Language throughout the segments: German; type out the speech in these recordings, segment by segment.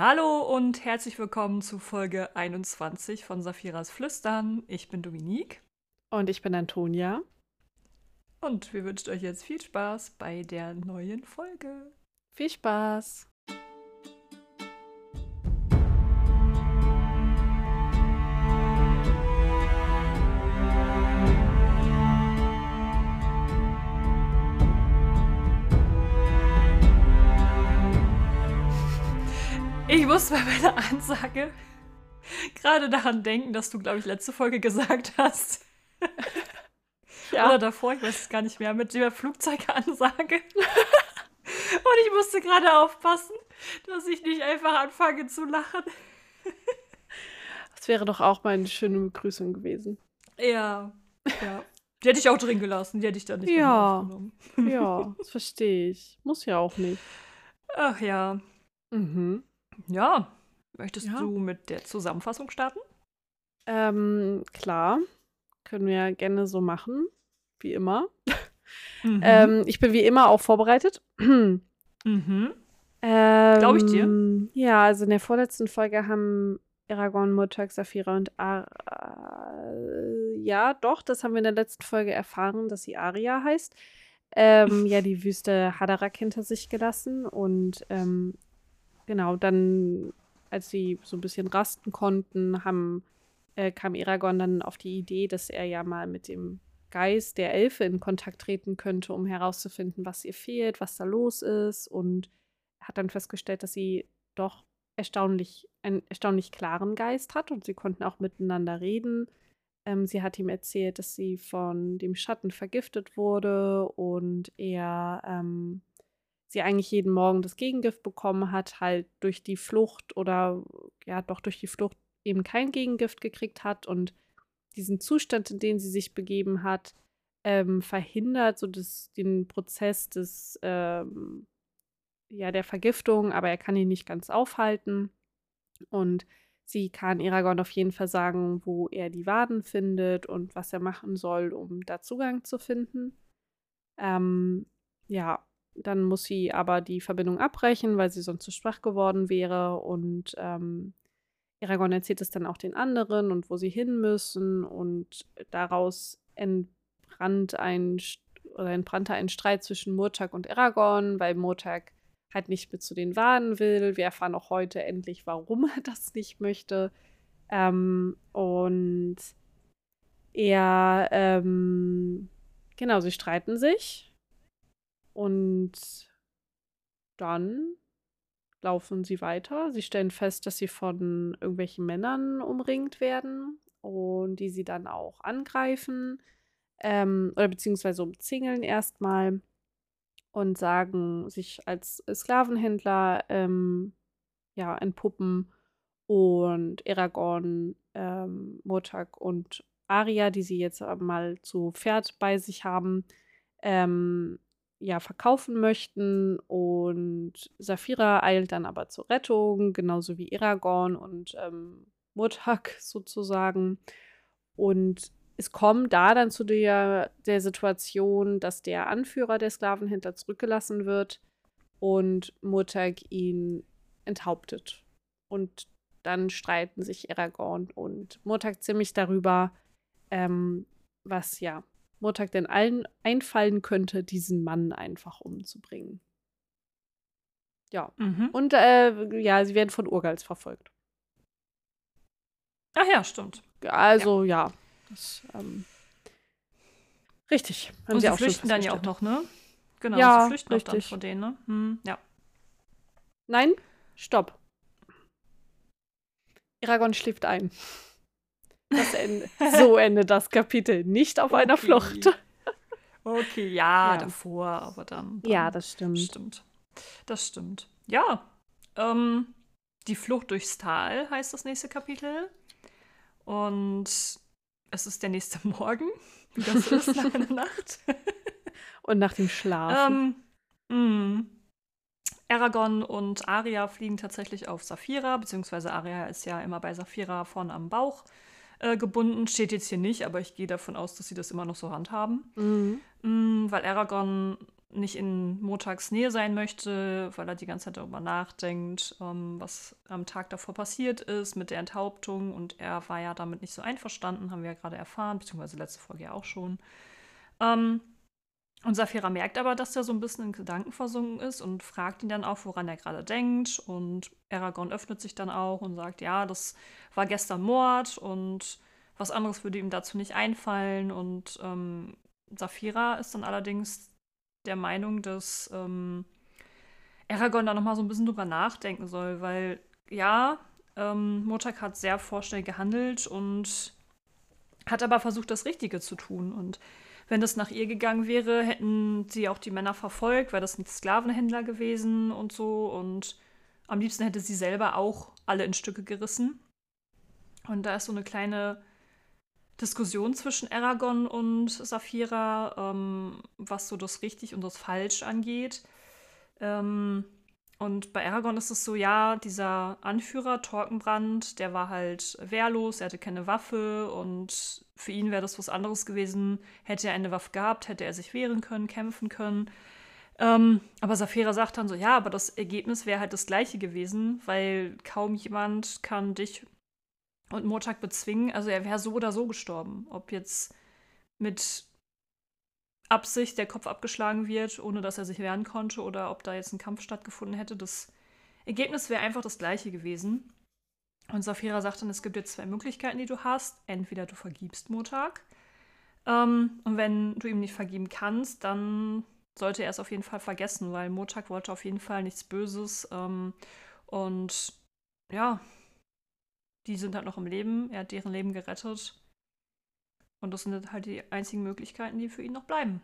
Hallo und herzlich willkommen zu Folge 21 von Saphiras Flüstern. Ich bin Dominique. Und ich bin Antonia. Und wir wünschen euch jetzt viel Spaß bei der neuen Folge. Viel Spaß! Ich muss bei meiner Ansage gerade daran denken, dass du, glaube ich, letzte Folge gesagt hast. ja. Oder davor, ich weiß es gar nicht mehr, mit der Flugzeugansage. Und ich musste gerade aufpassen, dass ich nicht einfach anfange zu lachen. Das wäre doch auch mal eine schöne Begrüßung gewesen. Ja, ja. Die hätte ich auch drin gelassen, die hätte ich dann nicht ja. aufgenommen. Ja, das verstehe ich. Muss ja auch nicht. Ach ja. Mhm. Ja, möchtest ja. du mit der Zusammenfassung starten? Ähm, klar. Können wir gerne so machen. Wie immer. Mhm. ähm, ich bin wie immer auch vorbereitet. mhm. Ähm, Glaube ich dir. Ja, also in der vorletzten Folge haben Aragorn, Murtag, Saphira und Ar ja, doch, das haben wir in der letzten Folge erfahren, dass sie Aria heißt. Ähm, ja, die Wüste Hadarak hinter sich gelassen und ähm, Genau, dann, als sie so ein bisschen rasten konnten, haben, äh, kam Eragon dann auf die Idee, dass er ja mal mit dem Geist der Elfe in Kontakt treten könnte, um herauszufinden, was ihr fehlt, was da los ist. Und hat dann festgestellt, dass sie doch erstaunlich, einen erstaunlich klaren Geist hat und sie konnten auch miteinander reden. Ähm, sie hat ihm erzählt, dass sie von dem Schatten vergiftet wurde und er ähm, sie eigentlich jeden Morgen das Gegengift bekommen hat, halt durch die Flucht oder ja, doch durch die Flucht eben kein Gegengift gekriegt hat und diesen Zustand, in den sie sich begeben hat, ähm, verhindert so das, den Prozess des, ähm, ja, der Vergiftung, aber er kann ihn nicht ganz aufhalten. Und sie kann Eragon auf jeden Fall sagen, wo er die Waden findet und was er machen soll, um da Zugang zu finden. Ähm, ja, dann muss sie aber die Verbindung abbrechen, weil sie sonst zu schwach geworden wäre. Und ähm, Aragorn erzählt es dann auch den anderen und wo sie hin müssen. Und daraus entbrannt ein oder entbrannte ein Streit zwischen Murtag und Aragorn, weil Murtag halt nicht mit zu den Waden will. Wir erfahren auch heute endlich, warum er das nicht möchte. Ähm, und er, ähm, genau, sie streiten sich und dann laufen sie weiter. Sie stellen fest, dass sie von irgendwelchen Männern umringt werden und die sie dann auch angreifen ähm, oder beziehungsweise umzingeln erstmal und sagen, sich als Sklavenhändler ähm, ja, entpuppen und Aragorn, ähm, Murtag und Aria, die sie jetzt mal zu Pferd bei sich haben, ähm, ja, verkaufen möchten. Und Saphira eilt dann aber zur Rettung, genauso wie Aragorn und ähm, Murtag sozusagen. Und es kommt da dann zu der, der Situation, dass der Anführer der Sklavenhändler zurückgelassen wird und Murtag ihn enthauptet. Und dann streiten sich Aragorn und Murtag ziemlich darüber, ähm, was ja Murtag denn allen einfallen könnte, diesen Mann einfach umzubringen. Ja. Mhm. Und äh, ja, sie werden von Urgals verfolgt. Ach ja, stimmt. Also ja, ja das, ähm, richtig. Haben Und sie, sie auch flüchten dann ja auch noch, ne? Genau, ja, sie flüchten richtig. auch dann von denen, ne? Hm, ja. Nein, stopp. Eragon schläft ein. Ende, so endet das Kapitel. Nicht auf okay. einer Flucht. Okay, ja, ja, davor, aber dann, dann, Ja, das stimmt. Stimmt. Das stimmt. Ja. Ähm, die Flucht durchs Tal heißt das nächste Kapitel. Und es ist der nächste Morgen, wie das ist nach einer Nacht. Und nach dem Schlafen. Ähm, mh. Aragorn und Arya fliegen tatsächlich auf Saphira, beziehungsweise Arya ist ja immer bei Saphira vorne am Bauch äh, gebunden. Steht jetzt hier nicht, aber ich gehe davon aus, dass sie das immer noch so handhaben. Mhm. Mhm, weil Aragorn nicht in Motags Nähe sein möchte, weil er die ganze Zeit darüber nachdenkt, ähm, was am Tag davor passiert ist mit der Enthauptung. Und er war ja damit nicht so einverstanden, haben wir ja gerade erfahren, beziehungsweise letzte Folge ja auch schon. Ähm, und Saphira merkt aber, dass er so ein bisschen in Gedanken versunken ist und fragt ihn dann auch, woran er gerade denkt. Und Aragorn öffnet sich dann auch und sagt, ja, das war gestern Mord und was anderes würde ihm dazu nicht einfallen. Und ähm, Saphira ist dann allerdings der Meinung, dass ähm, Aragorn da nochmal so ein bisschen drüber nachdenken soll, weil ja, ähm, Motak hat sehr vorschnell gehandelt und hat aber versucht, das Richtige zu tun. Und wenn das nach ihr gegangen wäre, hätten sie auch die Männer verfolgt, weil das sind Sklavenhändler gewesen und so. Und am liebsten hätte sie selber auch alle in Stücke gerissen. Und da ist so eine kleine Diskussion zwischen Aragorn und Saphira, ähm, was so das richtig und das falsch angeht. Ähm, und bei Aragorn ist es so, ja, dieser Anführer, Torkenbrand, der war halt wehrlos, er hatte keine Waffe und für ihn wäre das was anderes gewesen. Hätte er eine Waffe gehabt, hätte er sich wehren können, kämpfen können. Ähm, aber Saphira sagt dann so, ja, aber das Ergebnis wäre halt das gleiche gewesen, weil kaum jemand kann dich und Murtag bezwingen. Also er wäre so oder so gestorben. Ob jetzt mit Absicht der Kopf abgeschlagen wird, ohne dass er sich wehren konnte, oder ob da jetzt ein Kampf stattgefunden hätte. Das Ergebnis wäre einfach das gleiche gewesen. Und Saphira sagt dann, es gibt jetzt zwei Möglichkeiten, die du hast. Entweder du vergibst Murtag. Ähm, und wenn du ihm nicht vergeben kannst, dann sollte er es auf jeden Fall vergessen, weil Murtag wollte auf jeden Fall nichts Böses. Ähm, und ja, die sind halt noch im Leben. Er hat deren Leben gerettet. Und das sind halt die einzigen Möglichkeiten, die für ihn noch bleiben.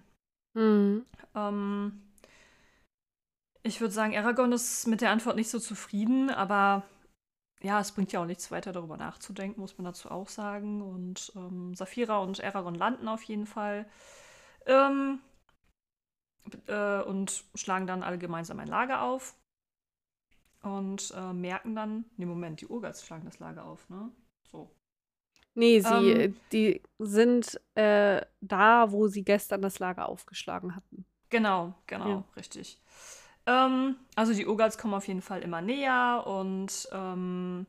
Mhm. Ähm, ich würde sagen, Aragorn ist mit der Antwort nicht so zufrieden, aber ja, es bringt ja auch nichts weiter darüber nachzudenken, muss man dazu auch sagen. Und ähm, Saphira und Aragorn landen auf jeden Fall. Ähm, äh, und schlagen dann alle gemeinsam ein Lager auf und äh, merken dann, nee, Moment, die Urgals schlagen das Lager auf, ne? Nee, sie, ähm, die sind äh, da, wo sie gestern das Lager aufgeschlagen hatten. Genau, genau, ja. richtig. Ähm, also die Urgals kommen auf jeden Fall immer näher und ähm,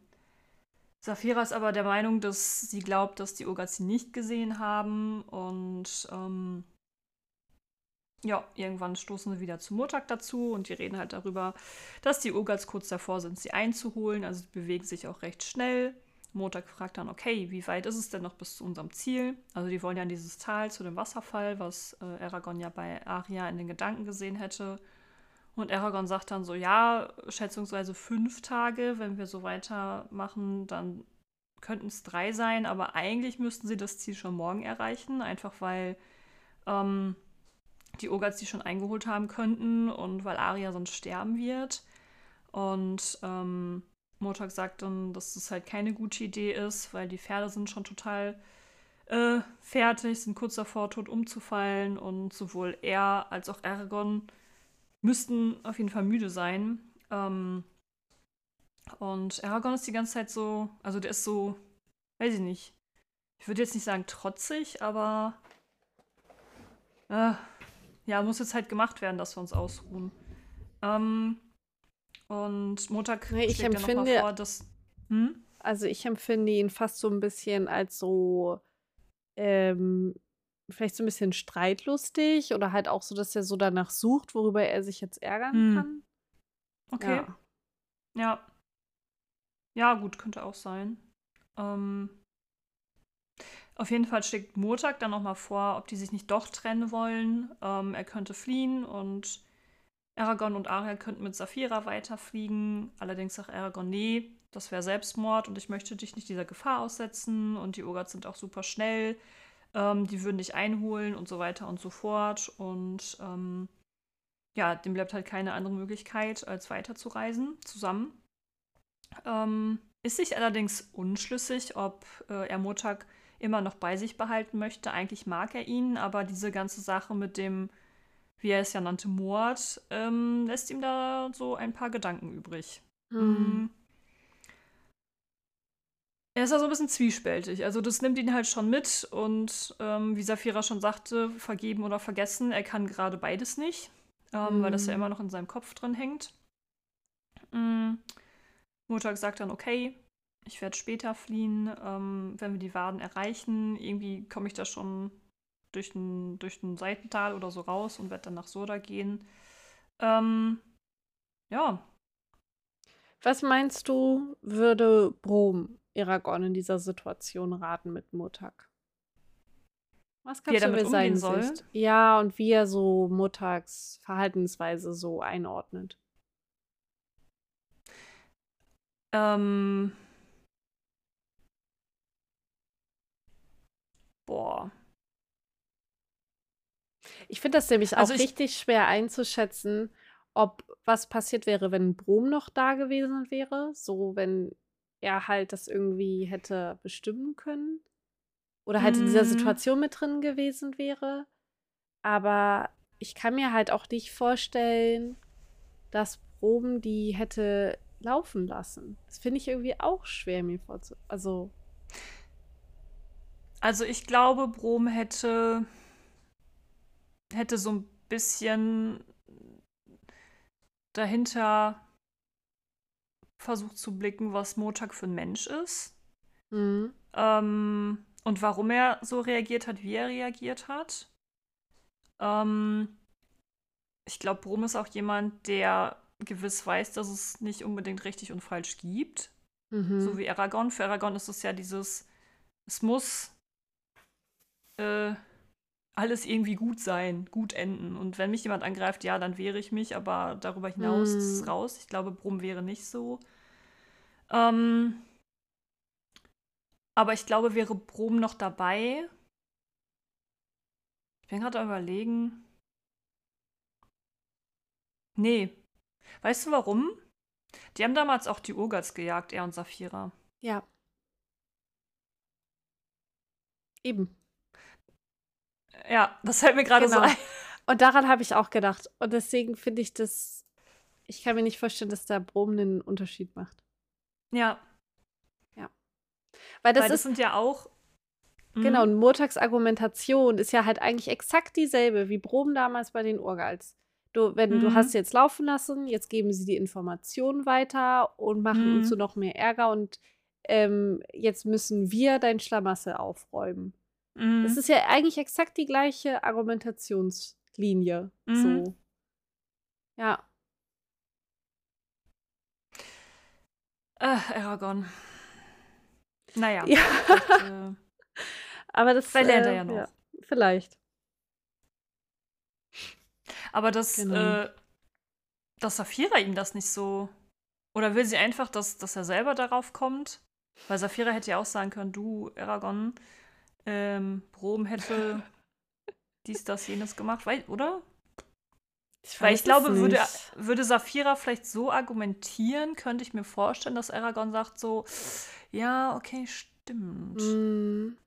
Saphira ist aber der Meinung, dass sie glaubt, dass die Urgals sie nicht gesehen haben und ähm, ja, irgendwann stoßen sie wieder zu Murtag dazu und die reden halt darüber, dass die Urgals kurz davor sind, sie einzuholen. Also sie bewegen sich auch recht schnell. Murtag fragt dann, okay, wie weit ist es denn noch bis zu unserem Ziel? Also die wollen ja in dieses Tal zu dem Wasserfall, was äh, Aragorn ja bei Aria in den Gedanken gesehen hätte. Und Aragorn sagt dann so, ja, schätzungsweise fünf Tage, wenn wir so weitermachen, dann könnten es drei sein, aber eigentlich müssten sie das Ziel schon morgen erreichen, einfach weil ähm, die Ogats die schon eingeholt haben könnten und weil Arya sonst sterben wird. Und ähm, Motak sagt dann, dass das halt keine gute Idee ist, weil die Pferde sind schon total äh, fertig, sind kurz davor, tot umzufallen und sowohl er als auch Aragorn müssten auf jeden Fall müde sein. Ähm, und Aragorn ist die ganze Zeit so, also der ist so, weiß ich nicht. Ich würde jetzt nicht sagen trotzig, aber äh, ja, muss jetzt halt gemacht werden, dass wir uns ausruhen. Ähm, und Montag nee, ich empfinde, ja vor, dass. Hm? Also ich empfinde ihn fast so ein bisschen als so ähm, vielleicht so ein bisschen streitlustig oder halt auch so, dass er so danach sucht, worüber er sich jetzt ärgern hm. kann. Okay. Ja. ja. Ja, gut, könnte auch sein. Ähm, auf jeden Fall schlägt Murtag dann nochmal vor, ob die sich nicht doch trennen wollen. Ähm, er könnte fliehen und Aragorn und Arya könnten mit Saphira weiterfliegen. Allerdings sagt Aragorn, nee, das wäre Selbstmord und ich möchte dich nicht dieser Gefahr aussetzen. Und die Ogats sind auch super schnell. Ähm, die würden dich einholen und so weiter und so fort. Und ähm, ja, dem bleibt halt keine andere Möglichkeit, als weiterzureisen zusammen. Ähm, ist sich allerdings unschlüssig, ob äh, er Murtag immer noch bei sich behalten möchte. Eigentlich mag er ihn, aber diese ganze Sache mit dem, wie er es ja nannte, Mord, ähm, lässt ihm da so ein paar Gedanken übrig. Mhm. Er ist ja so ein bisschen zwiespältig. Also das nimmt ihn halt schon mit und ähm, wie Safira schon sagte, vergeben oder vergessen, er kann gerade beides nicht. ähm, mhm. weil das ja mhm. immer noch in seinem Kopf drin hängt. Mhm. Montag sagt dann, okay, ich werde später fliehen, ähm, wenn wir die Waden erreichen. Irgendwie komme ich da schon durch ein, durch ein Seitental oder so raus und werde dann nach Soda gehen. Ähm, ja. Was meinst du, würde Brom Eragon in dieser Situation raten mit Murtag? Was kannst du damit sein soll? Sicht? Ja, und wie er so Murtags Verhaltensweise so einordnet. Ähm. Boah. Ich finde das nämlich also auch richtig schwer einzuschätzen, ob was passiert wäre, wenn Brom noch da gewesen wäre. So, wenn er halt das irgendwie hätte bestimmen können. Oder halt in dieser mhm. Situation mit drin gewesen wäre. Aber ich kann mir halt auch nicht vorstellen, dass Brom die hätte laufen lassen. Das finde ich irgendwie auch schwer, mir vorzustellen. Also. Also ich glaube, Brom hätte, hätte so ein bisschen dahinter versucht zu blicken, was Montag für ein Mensch ist. Mhm. Ähm, und warum er so reagiert hat, wie er reagiert hat. Ähm, ich glaube, Brom ist auch jemand, der gewiss weiß, dass es nicht unbedingt richtig und falsch gibt. Mhm. So wie Aragorn. Für Aragorn ist es ja dieses, es muss äh, alles irgendwie gut sein, gut enden. Und wenn mich jemand angreift, ja, dann wehre ich mich, aber darüber hinaus mhm. ist es raus. Ich glaube, Brum wäre nicht so. Ähm, aber ich glaube, wäre Brum noch dabei. Ich bin gerade überlegen. Nee, Weißt du warum? Die haben damals auch die Urgats gejagt, er und Saphira. Ja. Eben. Ja, das fällt mir gerade genau. so ein. Und daran habe ich auch gedacht. Und deswegen finde ich das. Ich kann mir nicht vorstellen, dass da Brom einen Unterschied macht. Ja. Ja. Weil das, Weil das ist, sind ja auch. Genau, und Murtags Argumentation ist ja halt eigentlich exakt dieselbe wie Brom damals bei den Urgals. Du, wenn mhm. du hast jetzt laufen lassen, jetzt geben sie die Informationen weiter und machen mhm. uns so noch mehr Ärger und ähm, jetzt müssen wir dein Schlamassel aufräumen. Mhm. Das ist ja eigentlich exakt die gleiche Argumentationslinie. Mhm. So. Ja. Äh, Aragorn. Naja. Ja. äh, Aber das vielleicht lernt er ja noch. Ja, vielleicht. Aber dass, genau. äh, dass Saphira ihm das nicht so. Oder will sie einfach, dass, dass er selber darauf kommt? Weil Saphira hätte ja auch sagen können, du, Aragon, ähm, Brom hätte dies, das, jenes gemacht, weil, oder? Ich Weil ich glaube, würde, würde Saphira vielleicht so argumentieren, könnte ich mir vorstellen, dass Aragorn sagt so, ja, okay, stimmt. Mm.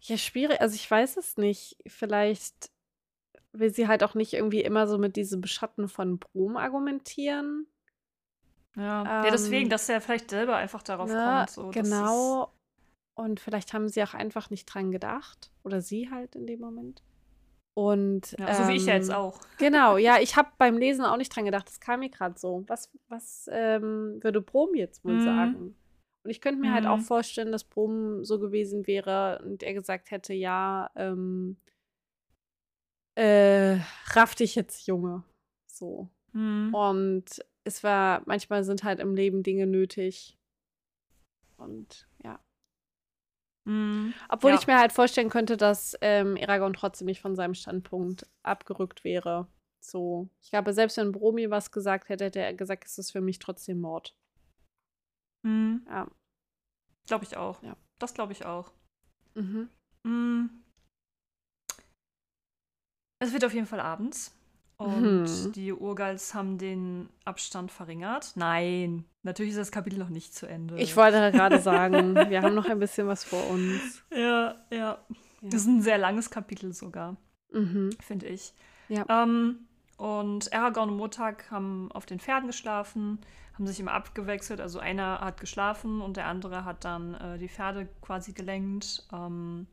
Ja, schwierig. Also ich weiß es nicht. Vielleicht will sie halt auch nicht irgendwie immer so mit diesem Beschatten von Brom argumentieren. Ja, ähm, ja deswegen, dass er vielleicht selber einfach darauf ne, kommt. So, genau. Und vielleicht haben sie auch einfach nicht dran gedacht. Oder sie halt in dem Moment. Und, ja, so ähm, wie ich jetzt ähm, auch. Genau, ja, ich habe beim Lesen auch nicht dran gedacht. Das kam mir gerade so. Was, was ähm, würde Brom jetzt wohl mhm. sagen? Und ich könnte mir mhm. halt auch mhm. vorstellen, dass Brom so gewesen wäre und er gesagt hätte, ja, ähm, äh, raff dich jetzt, Junge. So. Mhm. Und es war, manchmal sind halt im Leben Dinge nötig. Und. Mhm. Obwohl ja. ich mir halt vorstellen könnte, dass ähm, Eragon trotzdem nicht von seinem Standpunkt abgerückt wäre. So. Ich glaube, selbst wenn Bromi was gesagt hätte, hätte er gesagt, es ist für mich trotzdem Mord. Mhm. Ja. Glaube ich auch. Ja. Das glaube ich auch. Mhm. Mhm. Es wird auf jeden Fall abends. Und hm. die Urgals haben den Abstand verringert. Nein, natürlich ist das Kapitel noch nicht zu Ende. Ich wollte gerade sagen, wir haben noch ein bisschen was vor uns. Ja, ja. ja. Das ist ein sehr langes Kapitel sogar, mhm. finde ich. Ja. Ähm, und Aragorn und Motag haben auf den Pferden geschlafen, haben sich immer abgewechselt. Also einer hat geschlafen und der andere hat dann äh, die Pferde quasi gelenkt. Ähm,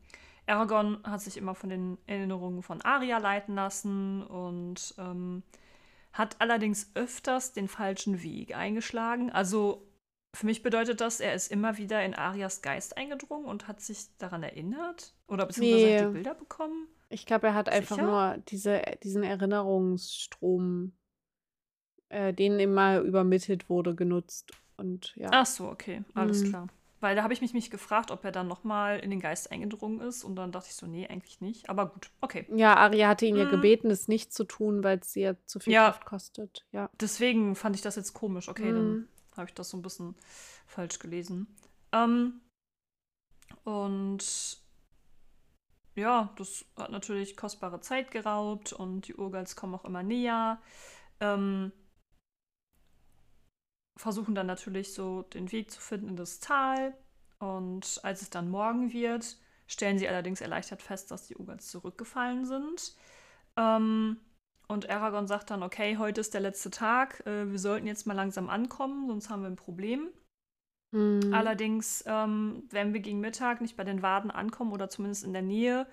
Aragorn hat sich immer von den Erinnerungen von Arya leiten lassen und ähm, hat allerdings öfters den falschen Weg eingeschlagen. Also für mich bedeutet das, er ist immer wieder in Arias Geist eingedrungen und hat sich daran erinnert oder beziehungsweise Nee. hat die Bilder bekommen. Ich glaube, er hat einfach Sicher? nur diese, diesen Erinnerungsstrom, äh, den immer übermittelt wurde, genutzt. Und ja. Ach so, okay, alles Mhm. klar. Weil da habe ich mich nicht gefragt, ob er dann nochmal in den Geist eingedrungen ist und dann dachte ich so, nee, eigentlich nicht. Aber gut, okay. Ja, Arya hatte ihn ja Mhm. gebeten, es nicht zu tun, weil es ja zu viel Ja. Kraft kostet. Ja. Deswegen fand ich das jetzt komisch. Okay, dann Mhm. habe ich das so ein bisschen falsch gelesen. Ähm, und ja, das hat natürlich kostbare Zeit geraubt und die Urgals kommen auch immer näher. Ähm, versuchen dann natürlich so den Weg zu finden in das Tal. Und als es dann morgen wird, stellen sie allerdings erleichtert fest, dass die Urgals zurückgefallen sind. Ähm, und Aragorn sagt dann, okay, heute ist der letzte Tag, äh, wir sollten jetzt mal langsam ankommen, sonst haben wir ein Problem. Mhm. Allerdings, ähm, wenn wir gegen Mittag nicht bei den Waden ankommen oder zumindest in der Nähe,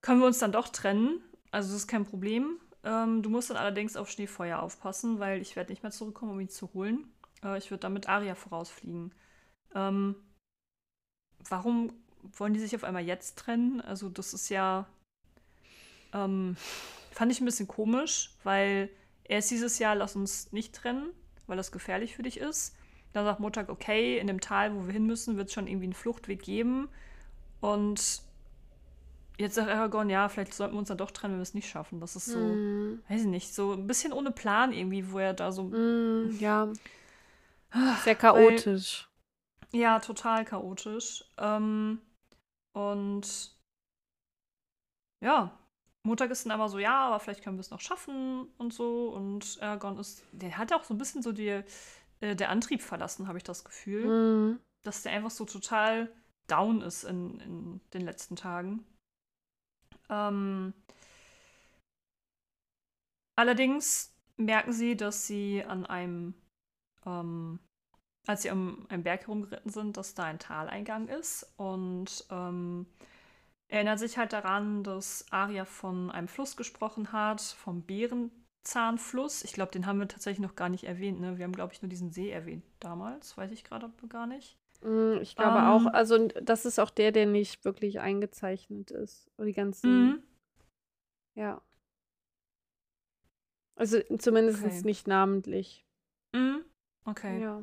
können wir uns dann doch trennen. Also das ist kein Problem. Ähm, du musst dann allerdings auf Schneefeuer aufpassen, weil ich werde nicht mehr zurückkommen, um ihn zu holen. Äh, ich würde dann mit Aria vorausfliegen. Ähm, warum wollen die sich auf einmal jetzt trennen? Also das ist ja, ähm, fand ich ein bisschen komisch, weil erst dieses Jahr, lass uns nicht trennen, weil das gefährlich für dich ist. Dann sagt Montag, okay, in dem Tal, wo wir hin müssen, wird es schon irgendwie einen Fluchtweg geben. Und jetzt sagt Aragorn, ja, vielleicht sollten wir uns dann doch trennen, wenn wir es nicht schaffen. Das ist so, Mhm. weiß ich nicht, so ein bisschen ohne Plan irgendwie, wo er da so, Mhm. Ja, Ah, sehr chaotisch. ja, total chaotisch. Ähm, und ja, Montag ist dann aber so, ja, aber vielleicht können wir es noch schaffen und so. Und Aragorn ist, der hat auch so ein bisschen so die, äh, der Antrieb verlassen, habe ich das Gefühl. Mhm. dass der einfach so total down ist in, in den letzten Tagen. Ähm, allerdings merken sie, dass sie an einem, ähm, als sie um einen Berg herumgeritten sind, dass da ein Taleingang ist und ähm, erinnert sich halt daran, dass Arya von einem Fluss gesprochen hat, vom Bärenzahnfluss. Ich glaube, den haben wir tatsächlich noch gar nicht erwähnt. Ne? Wir haben, glaube ich, nur diesen See erwähnt damals. Weiß ich gerade gar nicht. Mhm, Ich glaube Ähm. auch, also das ist auch der, der nicht wirklich eingezeichnet ist. Die ganzen, Mhm. ja. Also zumindest Okay. nicht namentlich. Mhm. Okay. Ja.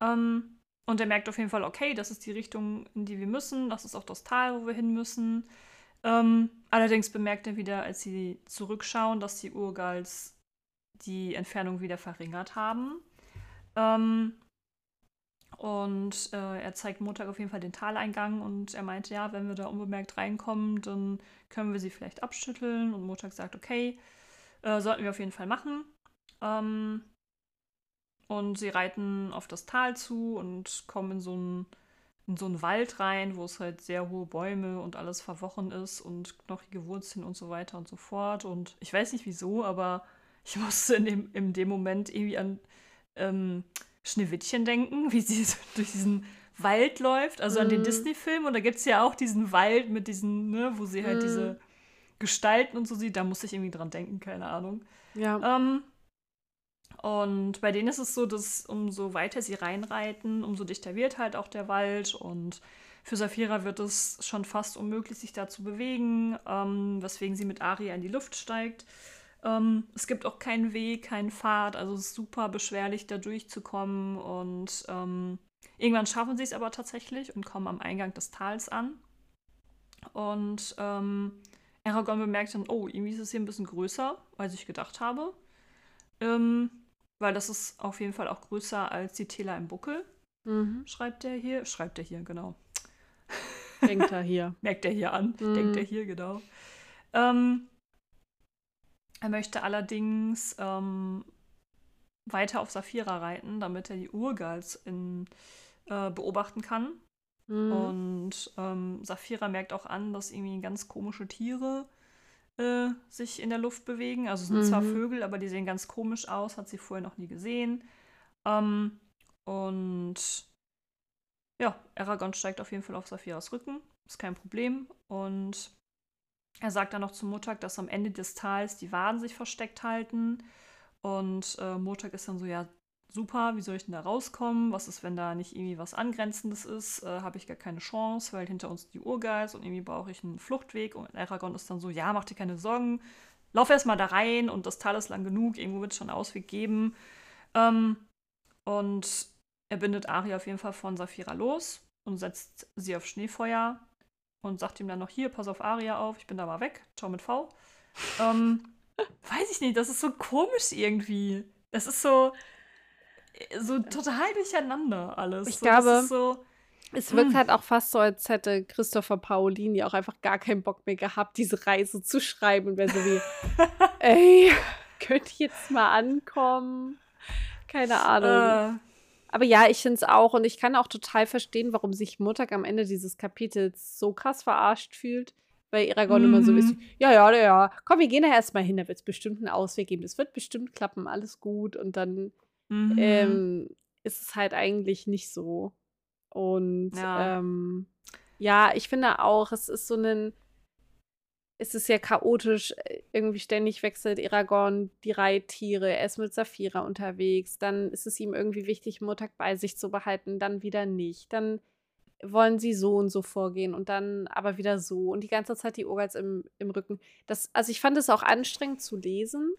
Ähm, und er merkt auf jeden Fall, okay, das ist die Richtung, in die wir müssen. Das ist auch das Tal, wo wir hin müssen. Ähm, allerdings bemerkt er wieder, als sie zurückschauen, dass die Urgals die Entfernung wieder verringert haben. Ähm, und äh, er zeigt Montag auf jeden Fall den Taleingang und er meinte, ja, wenn wir da unbemerkt reinkommen, dann können wir sie vielleicht abschütteln. Und Montag sagt, okay, äh, sollten wir auf jeden Fall machen. Ähm, und sie reiten auf das Tal zu und kommen in so einen, in so Wald rein, wo es halt sehr hohe Bäume und alles verworren ist und knochige Wurzeln und so weiter und so fort. Und ich weiß nicht wieso, aber ich musste in dem, in dem Moment irgendwie an ähm, Schneewittchen denken, wie sie so durch diesen Wald läuft, also an den Mhm. Disney-Film. Und da gibt es ja auch diesen Wald mit diesen, ne, wo sie halt Mhm. diese Gestalten und so sieht. Da musste ich irgendwie dran denken, keine Ahnung. Ja. Ähm, und bei denen ist es so, dass umso weiter sie reinreiten, umso dichter wird halt auch der Wald. Und für Saphira wird es schon fast unmöglich, sich da zu bewegen, ähm, weswegen sie mit Aria in die Luft steigt. Ähm, es gibt auch keinen Weg, keinen Pfad, also es ist super beschwerlich, da durchzukommen. Und ähm, irgendwann schaffen sie es aber tatsächlich und kommen am Eingang des Tals an. Und ähm, Aragorn bemerkt dann, oh, irgendwie ist es hier ein bisschen größer, als ich gedacht habe. Ähm, weil das ist auf jeden Fall auch größer als die Täler im Buckel, Mhm. schreibt er hier. Schreibt er hier, genau. Denkt er hier. Merkt er hier an, Mhm. denkt er hier, genau. Ähm, er möchte allerdings ähm, weiter auf Saphira reiten, damit er die Urgals in, äh, beobachten kann. Mhm. Und ähm, Saphira merkt auch an, dass irgendwie ganz komische Tiere äh, sich in der Luft bewegen. Also es sind zwar Mhm. Vögel, aber die sehen ganz komisch aus, hat sie vorher noch nie gesehen. Ähm, und ja, Aragorn steigt auf jeden Fall auf Saphiras Rücken ist kein Problem. Und er sagt dann noch zu Murtag, dass am Ende des Tals die Waden sich versteckt halten. Und äh, Murtag ist dann so, ja, super, wie soll ich denn da rauskommen? Was ist, wenn da nicht irgendwie was Angrenzendes ist? Äh, Habe ich gar keine Chance, weil hinter uns die Urgeist und irgendwie brauche ich einen Fluchtweg. Und Aragorn ist dann so, ja, mach dir keine Sorgen, lauf erst mal da rein und das Tal ist lang genug, irgendwo wird es schon einen Ausweg geben. Ähm, und er bindet Arya auf jeden Fall von Saphira los und setzt sie auf Schneefeuer und sagt ihm dann noch, hier, pass auf Aria auf, ich bin da mal weg, ciao mit V. Ähm, weiß ich nicht, das ist so komisch irgendwie. Das ist so, so total durcheinander alles. Ich so, glaube, so, es wirkt Mm. halt auch fast so, als hätte Christopher Paolini auch einfach gar keinen Bock mehr gehabt, diese Reise zu schreiben und wäre so wie, ey, könnt ihr jetzt mal ankommen? Keine Ahnung. äh, Aber ja, ich finde es auch und ich kann auch total verstehen, warum sich Muttag am Ende dieses Kapitels so krass verarscht fühlt, weil Aragorn immer so Mhm. ist, ja, ja, ja, komm, wir gehen da erstmal hin, da wird es bestimmt einen Ausweg geben, es wird bestimmt klappen, alles gut und dann mhm. ähm, ist es halt eigentlich nicht so. Und Ja. ähm, ja, ich finde auch, es ist so ein, es ist ja chaotisch, äh, irgendwie ständig wechselt Aragorn die Reittiere, er ist mit Saphira unterwegs, dann ist es ihm irgendwie wichtig, Murtag bei sich zu behalten, dann wieder nicht, dann wollen sie so und so vorgehen und dann aber wieder so und die ganze Zeit die Urgals im, im Rücken. Das, also ich fand es auch anstrengend zu lesen,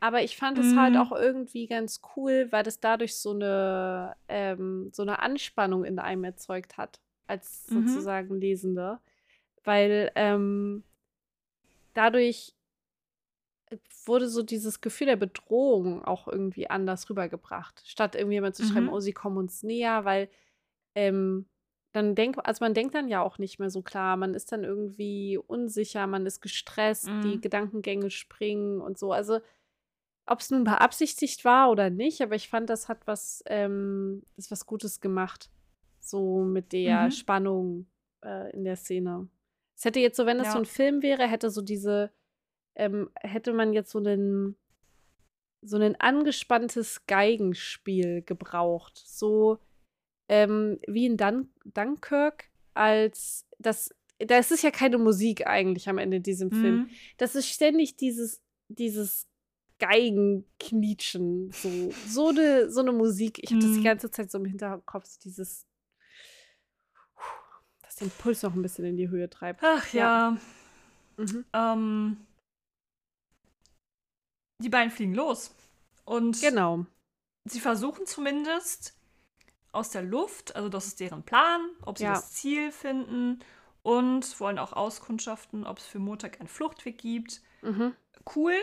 aber ich fand es halt Mhm. auch irgendwie ganz cool, weil das dadurch so eine, ähm, so eine Anspannung in einem erzeugt hat, als Mhm. sozusagen Lesender. Weil ähm, dadurch wurde so dieses Gefühl der Bedrohung auch irgendwie anders rübergebracht. Statt irgendwie jemand zu schreiben, Mhm. oh, sie kommen uns näher, weil ähm, dann denkt, also man denkt dann ja auch nicht mehr so klar, man ist dann irgendwie unsicher, man ist gestresst, die Mhm. Gedankengänge springen und so. Also ob es nun beabsichtigt war oder nicht, aber ich fand, das hat was, ähm, ist was Gutes gemacht. So mit der Mhm. Spannung äh, in der Szene. Es hätte jetzt so, wenn es so Ja. ein Film wäre, hätte so diese, ähm, hätte man jetzt so einen, so ein angespanntes Geigenspiel gebraucht. So ähm, wie in Dun Dunkirk, als das, das ist ja keine Musik eigentlich am Ende in diesem Film Mhm. das ist ständig dieses, dieses Geigenknietschen, so, so eine, so eine Musik. Ich habe das die Mhm. ganze Zeit so im Hinterkopf, so dieses, das den Puls noch ein bisschen in die Höhe treibt. Ach ja. Mhm. Ähm, die beiden fliegen los. Und Genau. sie versuchen zumindest aus der Luft, also das ist deren Plan, ob sie Ja. das Ziel finden und wollen auch auskundschaften, ob es für Montag einen Fluchtweg gibt. Mhm. Cool,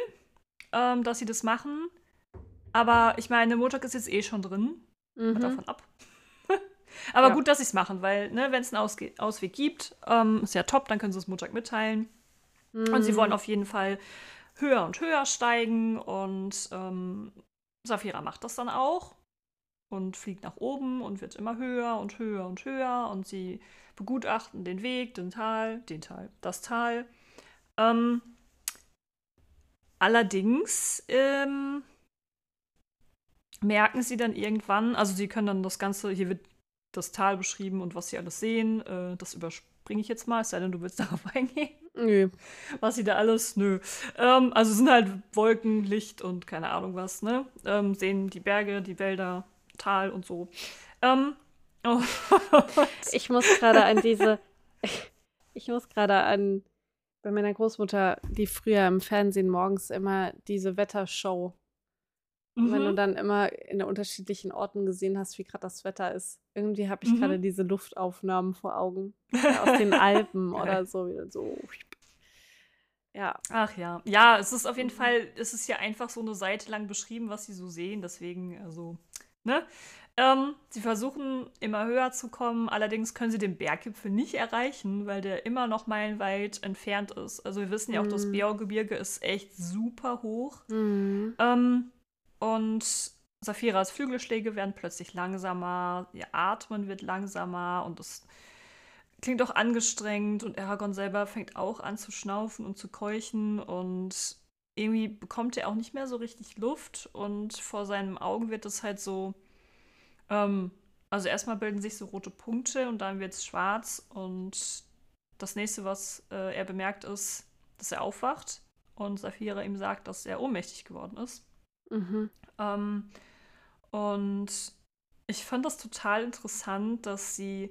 ähm, dass sie das machen. Aber ich meine, Montag ist jetzt eh schon drin. Mal Mhm. davon ab. Aber Ja. gut, dass sie es machen, weil, ne, wenn es einen Ausge Ausweg gibt, ähm, ist ja top, dann können sie es Montag mitteilen. Und sie Mhm. wollen auf jeden Fall höher und höher steigen und ähm, Saphira macht das dann auch und fliegt nach oben und wird immer höher und höher und höher und sie begutachten den Weg, den Tal, den Tal, das Tal. Ähm, allerdings ähm, merken sie dann irgendwann, also sie können dann das Ganze, hier wird das Tal beschrieben und was sie alles sehen, äh, das überspringe ich jetzt mal, es sei denn, du willst darauf eingehen Nö. was sie da alles, nö. Ähm, also es sind halt Wolken, Licht und keine Ahnung was, ne? Ähm, sehen die Berge, die Wälder, Tal und so. Ähm, oh. Ich muss gerade an diese, ich muss gerade an, bei meiner Großmutter, die früher im Fernsehen morgens immer diese Wettershow Und wenn du Mhm. dann immer in unterschiedlichen Orten gesehen hast, wie gerade das Wetter ist. Irgendwie habe ich Mhm. gerade diese Luftaufnahmen vor Augen. Ja, aus den Alpen oder so. So. Ja. Ach ja. Ja, es ist auf jeden Mhm. Fall, es ist ja einfach so eine Seite lang beschrieben, was sie so sehen. Deswegen, also, ne? Ähm, sie versuchen immer höher zu kommen, allerdings können sie den Berggipfel nicht erreichen, weil der immer noch meilenweit entfernt ist. Also wir wissen ja auch, das Mhm. Beorgebirge ist echt super hoch. Mhm. Ähm, und Saphiras Flügelschläge werden plötzlich langsamer, ihr Atmen wird langsamer und es klingt auch angestrengt und Aragorn selber fängt auch an zu schnaufen und zu keuchen und irgendwie bekommt er auch nicht mehr so richtig Luft und vor seinen Augen wird es halt so, ähm, also erstmal bilden sich so rote Punkte und dann wird es schwarz und das nächste, was äh, er bemerkt, ist, dass er aufwacht und Saphira ihm sagt, dass er ohnmächtig geworden ist. Mhm. Ähm, und ich fand das total interessant, dass sie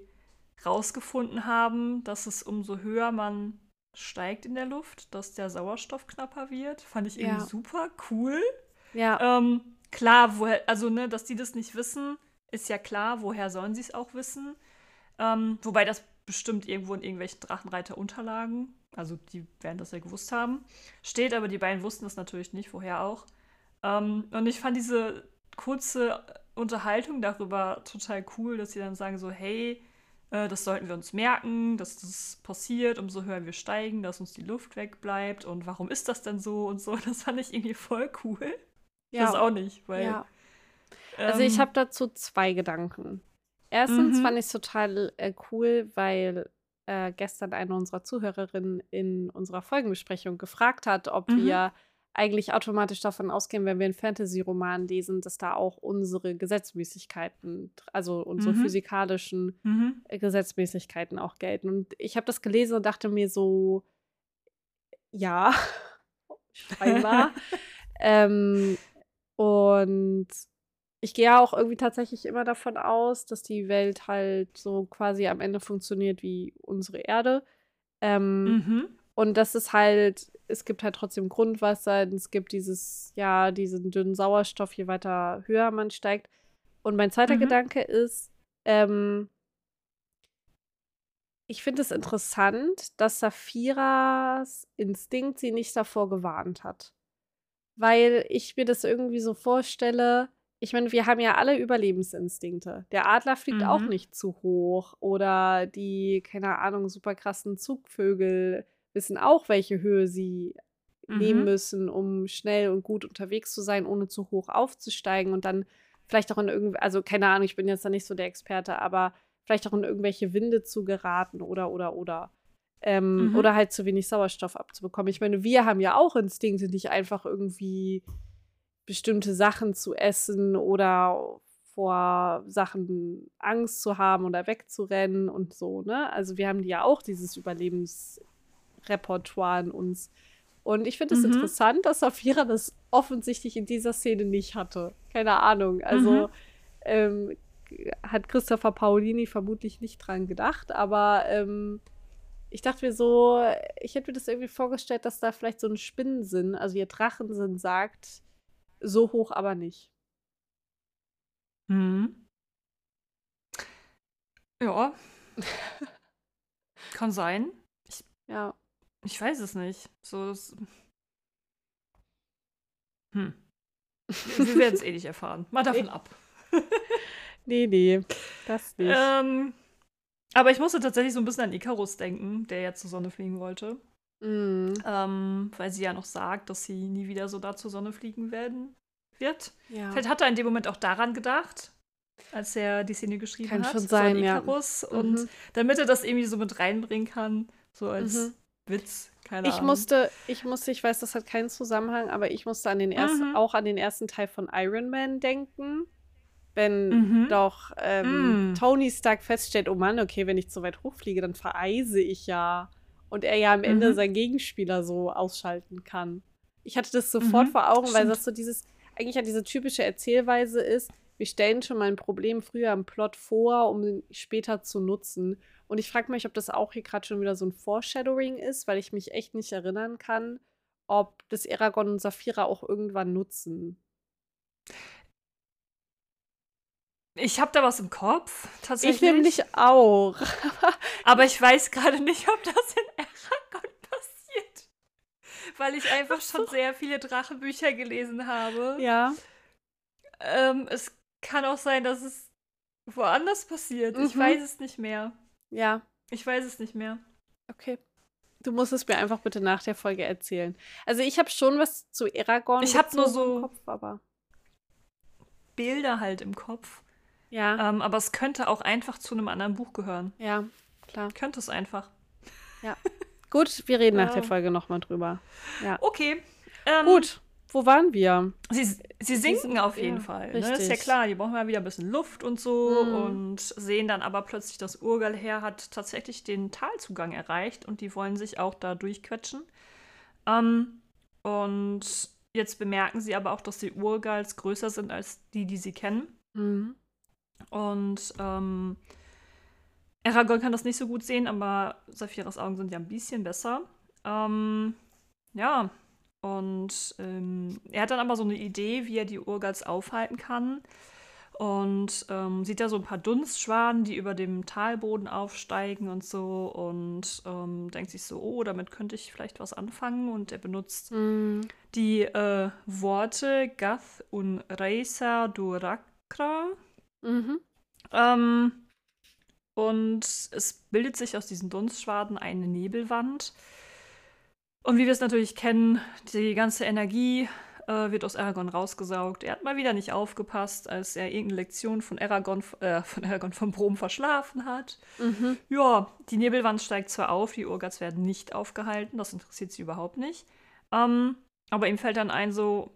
rausgefunden haben, dass es umso höher man steigt in der Luft, dass der Sauerstoff knapper wird. Fand ich irgendwie Ja. super cool. Ja. Ähm, klar, woher, also ne, dass die das nicht wissen, ist ja klar. Woher sollen sie es auch wissen? Ähm, wobei das bestimmt irgendwo in irgendwelchen Drachenreiter-Unterlagen, also die werden das ja gewusst haben, steht, aber die beiden wussten das natürlich nicht, woher auch. Ähm, und ich fand diese kurze Unterhaltung darüber total cool, dass sie dann sagen so, hey, äh, das sollten wir uns merken, dass das passiert, umso höher wir steigen, dass uns die Luft wegbleibt und warum ist das denn so und so. Das fand ich irgendwie voll cool. Das auch nicht, weil. ja. Also ich ähm, habe dazu zwei Gedanken. Erstens Mhm. fand ich es total äh, cool, weil äh, gestern eine unserer Zuhörerinnen in unserer Folgenbesprechung gefragt hat, ob Mhm. wir eigentlich automatisch davon ausgehen, wenn wir einen Fantasy-Roman lesen, dass da auch unsere Gesetzmäßigkeiten, also unsere Mhm. physikalischen Mhm. äh, Gesetzmäßigkeiten auch gelten. Und ich habe das gelesen und dachte mir so, ja, scheinbar. ähm, und ich gehe ja auch irgendwie tatsächlich immer davon aus, dass die Welt halt so quasi am Ende funktioniert wie unsere Erde. Ähm, Mhm. Und das ist halt, es gibt halt trotzdem Grundwasser, es gibt dieses, ja, diesen dünnen Sauerstoff, je weiter höher man steigt. Und mein zweiter Mhm. Gedanke ist, ähm, ich finde es interessant, dass Saphiras Instinkt sie nicht davor gewarnt hat. Weil ich mir das irgendwie so vorstelle, ich meine, wir haben ja alle Überlebensinstinkte. Der Adler fliegt auch Mhm. nicht zu hoch oder die, keine Ahnung, super krassen Zugvögel wissen auch, welche Höhe sie nehmen Mhm. müssen, um schnell und gut unterwegs zu sein, ohne zu hoch aufzusteigen und dann vielleicht auch in irgendwie, also keine Ahnung, ich bin jetzt da nicht so der Experte, aber vielleicht auch in irgendwelche Winde zu geraten oder oder oder. Ähm, Mhm. Oder halt zu wenig Sauerstoff abzubekommen. Ich meine, wir haben ja auch Instinkte, nicht einfach irgendwie bestimmte Sachen zu essen oder vor Sachen Angst zu haben oder wegzurennen und so, ne? Also wir haben ja auch dieses Überlebensrepertoire in uns. Und ich finde es Mhm. interessant, dass Safira das offensichtlich in dieser Szene nicht hatte. Keine Ahnung. Also Mhm. ähm, hat Christopher Paolini vermutlich nicht dran gedacht, aber ähm, ich dachte mir so, ich hätte mir das irgendwie vorgestellt, dass da vielleicht so ein Spinnensinn, also ihr Drachensinn sagt, so hoch aber nicht. Mhm. Ja. Kann sein. Ja. Ich weiß es nicht. So, das hm. Wir werden es eh nicht erfahren. Mal davon ab. Nee, nee, das nicht. Ähm, aber ich musste tatsächlich so ein bisschen an Icarus denken, der ja zur Sonne fliegen wollte. Mm, Ähm, weil sie ja noch sagt, dass sie nie wieder so da zur Sonne fliegen werden wird. ja. Vielleicht hat er in dem Moment auch daran gedacht, als er die Szene geschrieben Kann hat. schon so sein, an ja. Und Mhm. damit er das irgendwie so mit reinbringen kann, so als Mhm. Witz. Keine Ich Ahnung. musste, ich musste, ich weiß, das hat keinen Zusammenhang, aber ich musste an den ersten, Mhm. auch an den ersten Teil von Iron Man denken. Wenn Mhm. doch ähm, Mm. Tony Stark feststellt, oh Mann, okay, wenn ich zu weit hochfliege, dann vereise ich ja. Und er ja am Ende Mhm. seinen Gegenspieler so ausschalten kann. Ich hatte das sofort Mhm, vor Augen, weil das so dieses, eigentlich ja diese typische Erzählweise ist, wir stellen schon mal ein Problem früher im Plot vor, um ihn später zu nutzen. Und ich frage mich, ob das auch hier gerade schon wieder so ein Foreshadowing ist, weil ich mich echt nicht erinnern kann, ob das Eragon und Saphira auch irgendwann nutzen. Ich habe da was im Kopf, tatsächlich. Ich nämlich auch. Aber ich weiß gerade nicht, ob das in Aragon passiert. Weil ich einfach schon sehr viele Drachenbücher gelesen habe. ja. Ähm, es kann auch sein, dass es woanders passiert. Ich Mhm. weiß es nicht mehr. Ja. Ich weiß es nicht mehr. Okay. Du musst es mir einfach bitte nach der Folge erzählen. Also ich habe schon was zu Eragon. Ich hab nur so- im Kopf, aber Bilder halt im Kopf. ja, Ähm, aber es könnte auch einfach zu einem anderen Buch gehören. ja, klar. Könnte es einfach. Gut, wir reden nach der Ja. Folge nochmal drüber. Ja. Okay. Ähm, Gut. Wo waren wir? Sie, sie sinken auf ja, jeden Fall. Ne? Ist ja klar, die brauchen mal wieder ein bisschen Luft und so Mhm. und sehen dann aber plötzlich, das Urgalheer hat tatsächlich den Talzugang erreicht und die wollen sich auch da durchquetschen. Ähm, und jetzt bemerken sie aber auch, dass die Urgals größer sind als die, die sie kennen. Mhm. Und ähm, Aragorn kann das nicht so gut sehen, aber Saphiras Augen sind ja ein bisschen besser. Ähm, ja, und ähm, er hat dann aber so eine Idee, wie er die Urgals aufhalten kann. Und ähm, sieht da so ein paar Dunstschwaden, die über dem Talboden aufsteigen und so. Und ähm, denkt sich so, oh, damit könnte ich vielleicht was anfangen. Und er benutzt Mhm. die äh, Worte Gath und Reisa Durakra. Mhm. Ähm, und es bildet sich aus diesen Dunstschwaden eine Nebelwand. Und wie wir es natürlich kennen, die ganze Energie äh, wird aus Aragorn rausgesaugt. Er hat mal wieder nicht aufgepasst, als er irgendeine Lektion von Aragorn, äh, von Aragorn von Brom verschlafen hat. Mhm. Ja, die Nebelwand steigt zwar auf, die Urgats werden nicht aufgehalten, das interessiert sie überhaupt nicht. Ähm, aber ihm fällt dann ein, so,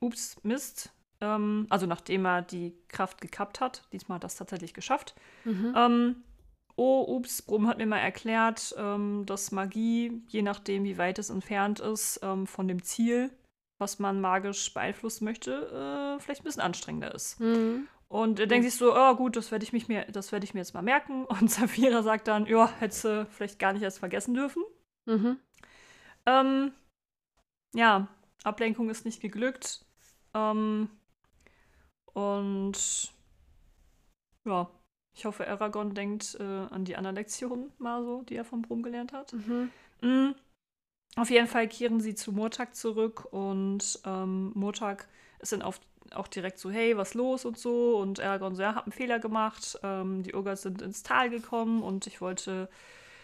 ups, Mist. Ähm, also nachdem er die Kraft gekappt hat, diesmal hat er das tatsächlich geschafft. Mhm. Ähm, oh, ups, Brum hat mir mal erklärt, ähm, dass Magie, je nachdem, wie weit es entfernt ist, ähm, von dem Ziel, was man magisch beeinflussen möchte, äh, vielleicht ein bisschen anstrengender ist. Mhm. Und er denkt sich so, oh gut, das werde ich, mich mir, das werd ich mir jetzt mal merken. Und Saphira sagt dann, ja, hättest du vielleicht gar nicht erst vergessen dürfen. Mhm. Ähm, ja, Ablenkung ist nicht geglückt. Ähm, und ja, ich hoffe, Aragorn denkt äh, an die anderen Lektionen mal so, die er vom Brum gelernt hat. Mhm. Mm. Auf jeden Fall kehren sie zu Murtag zurück und ähm, Murtag ist dann auf, auch direkt so, hey, was los und so. Und Aragorn so, ja, hab einen Fehler gemacht. Ähm, die Urgals sind ins Tal gekommen und ich wollte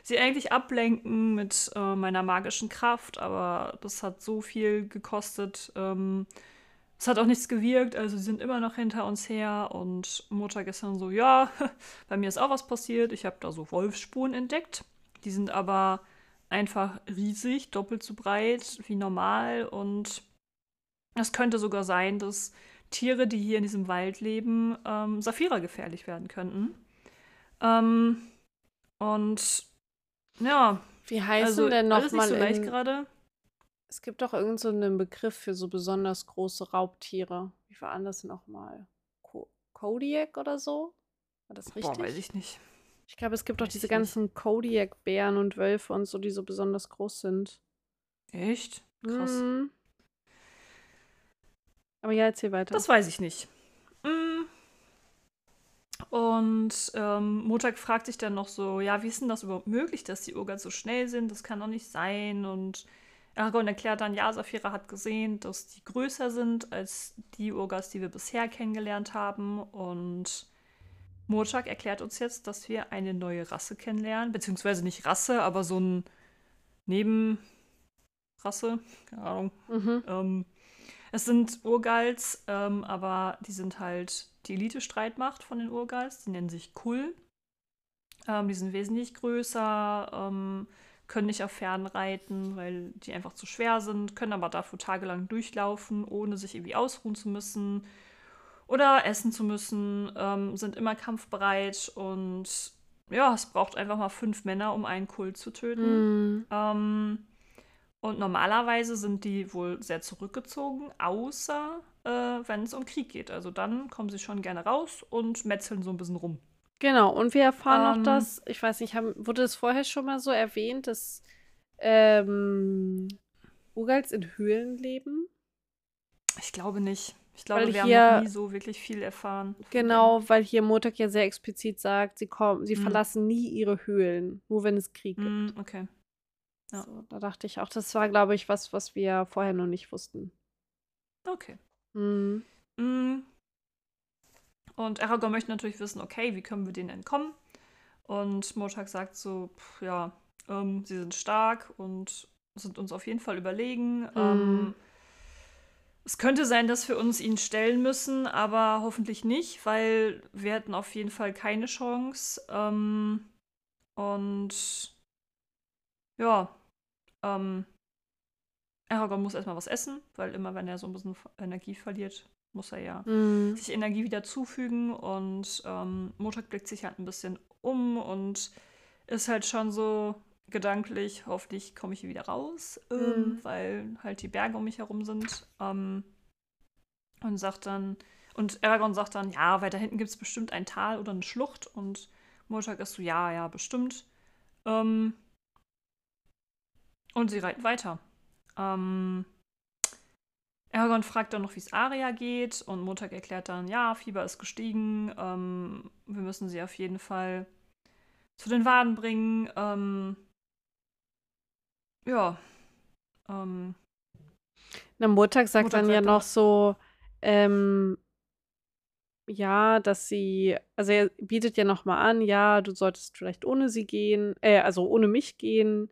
sie eigentlich ablenken mit äh, meiner magischen Kraft, aber das hat so viel gekostet. Ähm, es hat auch nichts gewirkt, also sie sind immer noch hinter uns her. Und ist dann so, ja, bei mir ist auch was passiert. Ich habe da so Wolfsspuren entdeckt. Die sind aber einfach riesig, doppelt so breit wie normal. Und es könnte sogar sein, dass Tiere, die hier in diesem Wald leben, ähm, Saphira gefährlich werden könnten. Ähm, und ja, Wie heißen also denn nochmal so in... Es gibt doch irgendeinen so einen Begriff für so besonders große Raubtiere. Wie war das nochmal? Ko Kodiak oder so? War das richtig? Boah, weiß ich nicht. Ich glaube, es gibt doch diese ganzen Kodiak-Bären und Wölfe und so, die so besonders groß sind. Echt? Krass. Mhm. Aber ja, erzähl weiter. Das weiß ich nicht. Mm. Und ähm, Montag fragt sich dann noch so, ja, wie ist denn das überhaupt möglich, dass die Urgals so schnell sind? Das kann doch nicht sein. Und Aragorn erklärt dann, ja, Saphira hat gesehen, dass die größer sind als die Urgals, die wir bisher kennengelernt haben. Und Montag erklärt uns jetzt, dass wir eine neue Rasse kennenlernen. Beziehungsweise nicht Rasse, aber so ein Nebenrasse. Keine Ahnung. mhm. Ähm, es sind Urgals, ähm, aber die sind halt die Elite-Streitmacht von den Urgals. Die nennen sich Kull. Ähm, die sind wesentlich größer, ähm, können nicht auf Pferden reiten, weil die einfach zu schwer sind, können aber dafür tagelang durchlaufen, ohne sich irgendwie ausruhen zu müssen oder essen zu müssen, ähm, sind immer kampfbereit und ja, es braucht einfach mal fünf Männer, um einen Kull zu töten. Mhm. Ähm, und normalerweise sind die wohl sehr zurückgezogen, außer äh, wenn es um Krieg geht. Also dann kommen sie schon gerne raus und metzeln so ein bisschen rum. Genau, und wir erfahren Ähm, noch, dass, ich weiß nicht, haben, wurde es vorher schon mal so erwähnt, dass ähm, Urgals in Höhlen leben? Ich glaube nicht. Ich glaube, Weil wir hier- haben noch nie so wirklich viel erfahren. Genau, weil hier Montag ja sehr explizit sagt, sie kommen, sie Mhm. verlassen nie ihre Höhlen, nur wenn es Krieg denen. gibt. Okay. ja. So, da dachte ich auch, das war, glaube ich, was, was wir vorher noch nicht wussten. Okay. Mhm. Und Aragorn möchte natürlich wissen, okay, wie können wir denen entkommen? Und Montag sagt so, pff, ja, ähm, sie sind stark und sind uns auf jeden Fall überlegen. Ähm, es könnte sein, dass wir uns ihnen stellen müssen, aber hoffentlich nicht, weil wir hätten auf jeden Fall keine Chance. Ähm, und ja, ähm, Aragorn muss erstmal was essen, weil immer, wenn er so ein bisschen Energie verliert, muss er ja Mhm. sich Energie wieder zufügen. Und ähm, Motak blickt sich halt ein bisschen um und ist halt schon so gedanklich, hoffentlich komme ich hier wieder raus, ähm, Mhm. weil halt die Berge um mich herum sind. Ähm, und sagt dann, und Aragorn sagt dann, ja, weiter hinten gibt es bestimmt ein Tal oder eine Schlucht. Und Motak ist so, ja, ja, bestimmt. Ähm, und sie reiten weiter. Ähm, Aragorn fragt dann noch, wie es Aria geht. Und Motak erklärt dann, ja, Fieber ist gestiegen. Ähm, wir müssen sie auf jeden Fall zu den Waden bringen. Ähm, ja. Ähm, Na, Murtag sagt Murtag dann ja noch so, ähm, ja, dass sie, also er bietet ja noch mal an, ja, du solltest vielleicht ohne sie gehen, äh, also ohne mich gehen.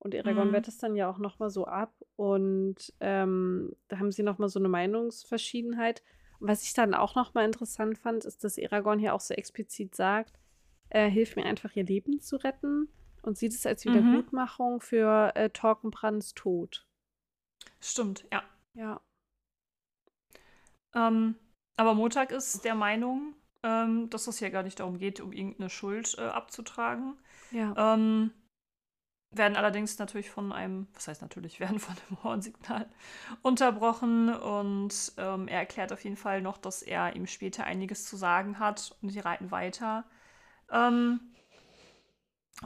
Und Aragorn Mhm. wehrt es dann ja auch noch mal so ab. Und ähm, da haben sie noch mal so eine Meinungsverschiedenheit. Und was ich dann auch noch mal interessant fand, ist, dass Aragorn hier auch so explizit sagt, äh, hilf mir einfach ihr Leben zu retten und sieht es als Mhm. Wiedergutmachung für äh, Torkenbrands Tod. stimmt, ja. Ja. Ähm, aber Montag ist der Meinung, ähm, dass es hier gar nicht darum geht, um irgendeine Schuld äh, abzutragen. Ja. Ähm, werden allerdings natürlich von einem, was heißt natürlich, werden von einem Hornsignal unterbrochen und ähm, er erklärt auf jeden Fall noch, dass er ihm später einiges zu sagen hat und sie reiten weiter. Ähm,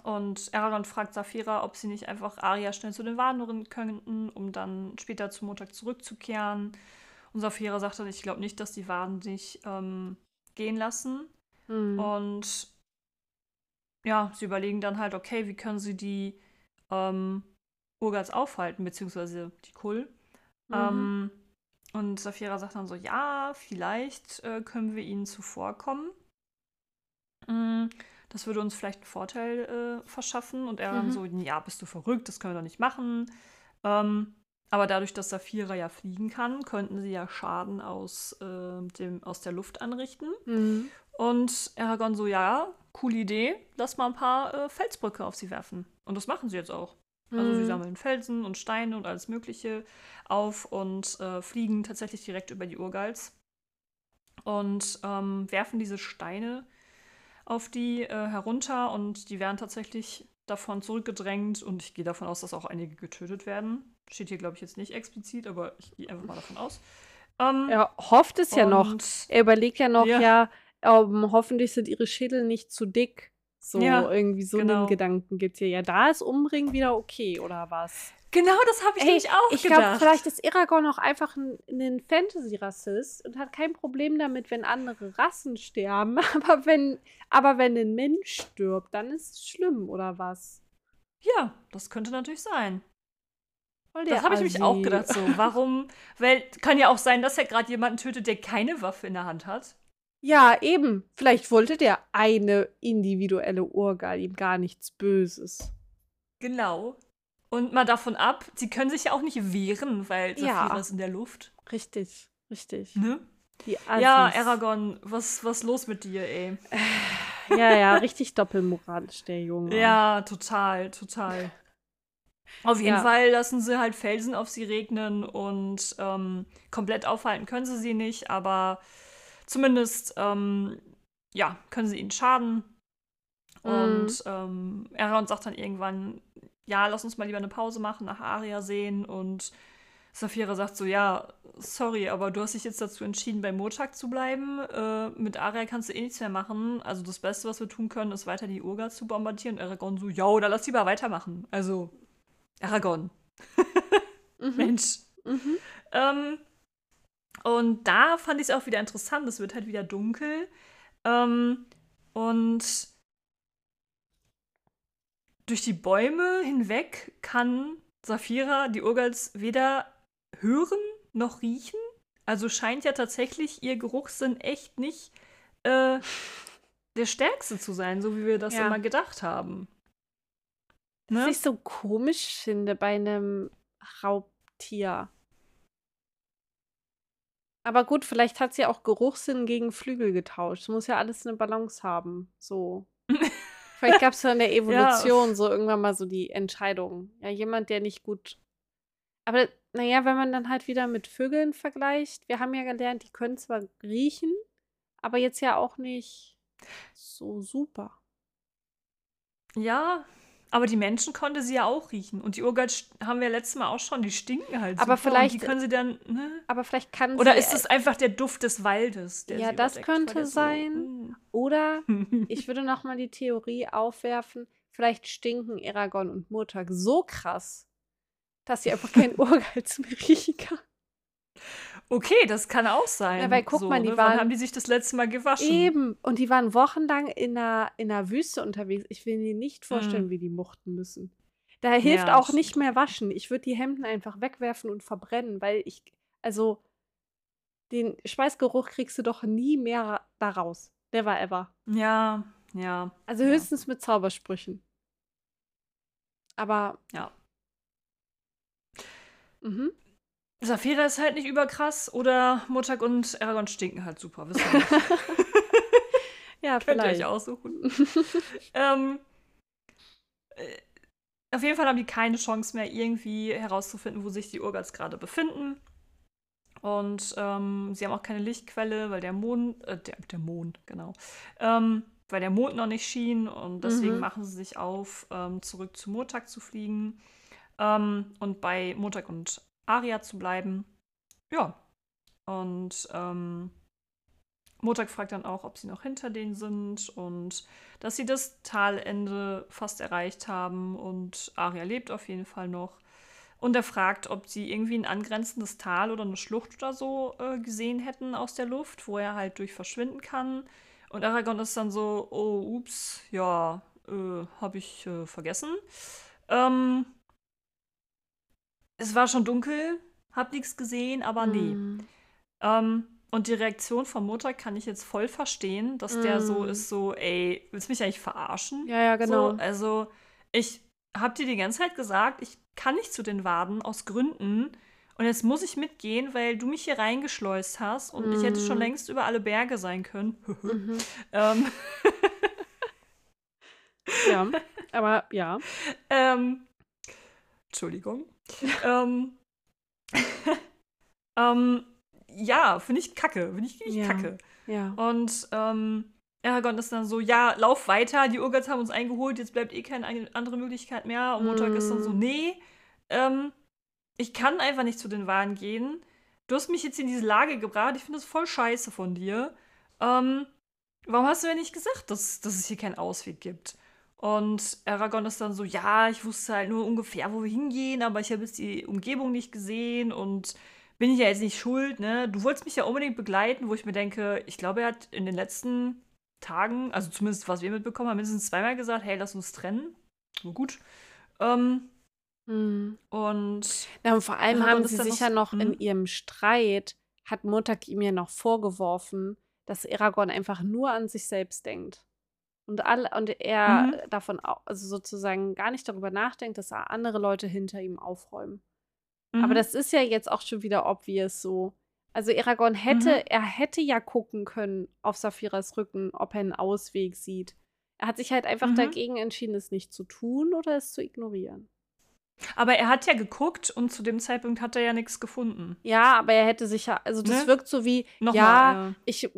und Aragorn fragt Saphira, ob sie nicht einfach Arya schnell zu den Waden rennen könnten, um dann später zu Montag zurückzukehren. Und Saphira sagt dann, ich glaube nicht, dass die Waden sich ähm, gehen lassen. Mhm. Und ja, sie überlegen dann halt, okay, wie können sie die ähm, Urgals aufhalten, beziehungsweise die Kull. Mhm. Ähm, und Saphira sagt dann so, ja, vielleicht äh, können wir ihnen zuvorkommen. Mm, das würde uns vielleicht einen Vorteil äh, verschaffen. Und er dann Mhm. so, ja, bist du verrückt, das können wir doch nicht machen. Ähm, aber dadurch, dass Saphira ja fliegen kann, könnten sie ja Schaden aus, äh, dem, aus der Luft anrichten. Mhm. Und Aragorn so, ja, coole Idee, lass mal ein paar äh, Felsbrücke auf sie werfen. Und das machen sie jetzt auch. Also sie Mhm. sammeln Felsen und Steine und alles Mögliche auf und äh, fliegen tatsächlich direkt über die Urgals. Und ähm, werfen diese Steine auf die äh, herunter und die werden tatsächlich davon zurückgedrängt und ich gehe davon aus, dass auch einige getötet werden. Steht hier, glaube ich, jetzt nicht explizit, aber ich gehe einfach mal davon aus. Ähm, Er hofft es ja noch. Er überlegt ja noch, Ja. ja, ähm, hoffentlich sind ihre Schädel nicht zu dick. So Ja, irgendwie so genau. einen Gedanken gibt hier. Ja, da ist Umbringen wieder okay, oder was? Genau, das habe ich Ey, nämlich auch Ich glaube, gedacht. vielleicht ist Aragorn auch einfach ein, ein Fantasy-Rassist und hat kein Problem damit, wenn andere Rassen sterben. Aber wenn, aber wenn ein Mensch stirbt, dann ist es schlimm, oder was? Ja, das könnte natürlich sein. Das habe ich mich auch gedacht. So, warum? Weil kann ja auch sein, dass er gerade jemanden tötet, der keine Waffe in der Hand hat. Ja, eben. Vielleicht wollte der eine individuelle Urgal ihm gar nichts Böses. Genau. Und mal davon ab, sie können sich ja auch nicht wehren, weil Ja. Saphira ist in der Luft. Richtig, richtig. Ne? Ja, Aragorn, was was los mit dir, ey? Ja, ja, richtig doppelmoralisch, der Junge. Ja, total, total. Auf jeden Ja. Fall lassen sie halt Felsen auf sie regnen und ähm, komplett aufhalten können sie sie nicht, aber zumindest, ähm, ja, können sie ihnen schaden. Mhm. Und ähm, Aragorn sagt dann irgendwann, ja, lass uns mal lieber eine Pause machen, nach Aria sehen. Und Saphira sagt so, ja, sorry, aber du hast dich jetzt dazu entschieden, bei Motak zu bleiben. Äh, mit Aria kannst du eh nichts mehr machen. Also das Beste, was wir tun können, ist weiter die Urga zu bombardieren. Und Aragorn so, ja, oder lass lieber weitermachen. Also, Aragorn, Mhm. Mensch. Mhm. Ähm, und da fand ich es auch wieder interessant. Es wird halt wieder dunkel. Ähm, und durch die Bäume hinweg kann Saphira die Urgals weder hören noch riechen. Also scheint ja tatsächlich ihr Geruchssinn echt nicht äh, der stärkste zu sein, so wie wir das Ja. immer gedacht haben. Was Ne? ich so komisch finde bei einem Raubtier. Aber gut, vielleicht hat sie auch Geruchssinn gegen Flügel getauscht. Es muss ja alles eine Balance haben. So. Vielleicht gab es ja in der Evolution so irgendwann mal so die Entscheidung. Ja, jemand, der nicht gut. Aber naja, wenn man dann halt wieder mit Vögeln vergleicht, wir haben ja gelernt, die können zwar riechen, aber jetzt ja auch nicht so super. Ja, aber die Menschen konnte sie ja auch riechen. Und die Urgalt haben wir letztes Mal auch schon, die stinken halt aber super. Vielleicht, und die können sie dann, ne? Aber vielleicht kann Oder sie, ist es einfach der Duft des Waldes? ja, das könnte sein. So, Oder ich würde noch mal die Theorie aufwerfen, vielleicht stinken Eragon und Murtag so krass, dass sie einfach kein Urgehals mehr riechen kann. Okay, das kann auch sein. Ja, weil guck so, mal, die ne? waren. Wann haben die sich das letzte Mal gewaschen? Eben. Und die waren wochenlang in einer, in einer Wüste unterwegs. Ich will mir nicht vorstellen, Mhm. wie die mochten müssen. Da hilft Ja, auch das nicht mehr waschen. Ich würde die Hemden einfach wegwerfen und verbrennen, weil ich, also, den Schweißgeruch kriegst du doch nie mehr da raus. Never ever. Ja, ja. Also Ja. höchstens mit Zaubersprüchen. Aber. Ja. Mhm. Saphira ist halt nicht überkrass oder Murtag und Aragon stinken halt super. Wissen wir nicht. ja, Könnt ihr vielleicht. euch aussuchen. ähm, äh, auf jeden Fall haben die keine Chance mehr, irgendwie herauszufinden, wo sich die Urgals gerade befinden. Und ähm, sie haben auch keine Lichtquelle, weil der Mond, äh, der, der Mond, genau, ähm, weil der Mond noch nicht schien und deswegen Mhm. machen sie sich auf, ähm, zurück zu Murtag zu fliegen ähm, und bei Murtag und Aria zu bleiben. Ja. Und ähm, Murtag fragt dann auch, ob sie noch hinter denen sind und dass sie das Talende fast erreicht haben und Aria lebt auf jeden Fall noch. Und er fragt, ob sie irgendwie ein angrenzendes Tal oder eine Schlucht oder so äh, gesehen hätten aus der Luft, wo er halt durch verschwinden kann. Und Aragorn ist dann so, oh, ups, ja, äh, habe ich äh, vergessen. Ähm, es war schon dunkel, hab nichts gesehen, aber nee. Mm. Ähm, und die Reaktion von Mutter kann ich jetzt voll verstehen, dass der so Mm. ist, so, ey, willst du mich eigentlich verarschen? Ja, ja, genau. So, also, ich hab dir die ganze Zeit gesagt, ich kann nicht zu den Waden aus Gründen. Und jetzt muss ich mitgehen, weil du mich hier reingeschleust hast und ich hätte schon Mm. längst über alle Berge sein können. Mhm. ähm, Ja, aber ja. ähm, Entschuldigung. ähm, ähm, ja, finde ich kacke. Finde ich richtig Ja. kacke. Ja. Und ähm, Aragorn ist dann so, ja, lauf weiter, die Urgats haben uns eingeholt, jetzt bleibt eh keine ein- andere Möglichkeit mehr. Und Montag ist dann so, Mm. nee, ähm, ich kann einfach nicht zu den Wahlen gehen. Du hast mich jetzt in diese Lage gebracht, ich finde das voll scheiße von dir. Ähm, warum hast du mir nicht gesagt, dass, dass es hier keinen Ausweg gibt? Und Aragorn ist dann so, ja, ich wusste halt nur ungefähr, wo wir hingehen, aber ich habe jetzt die Umgebung nicht gesehen und bin ich ja jetzt nicht schuld, ne? Du wolltest mich ja unbedingt begleiten, wo ich mir denke, ich glaube, er hat in den letzten Tagen, also zumindest was wir mitbekommen haben, mindestens zweimal gesagt, hey, lass uns trennen. So gut. Ähm, Mhm. und Ja, und vor allem haben sie dann sich noch noch in Mhm. ihrem Streit, hat Murtag ihm ja noch vorgeworfen, dass Aragorn einfach nur an sich selbst denkt. Und, alle, und er Mhm. davon, also sozusagen gar nicht darüber nachdenkt, dass andere Leute hinter ihm aufräumen. Aber Mhm. das ist ja jetzt auch schon wieder obvious so. Also Aragorn hätte, Mhm. er hätte ja gucken können auf Saphiras Rücken, ob er einen Ausweg sieht. Er hat sich halt einfach Mhm. dagegen entschieden, es nicht zu tun oder es zu ignorieren. Aber er hat ja geguckt und zu dem Zeitpunkt hat er ja nichts gefunden. Ja, aber er hätte sich ja, also das Ne? wirkt so wie, Nochmal, ja, äh, ich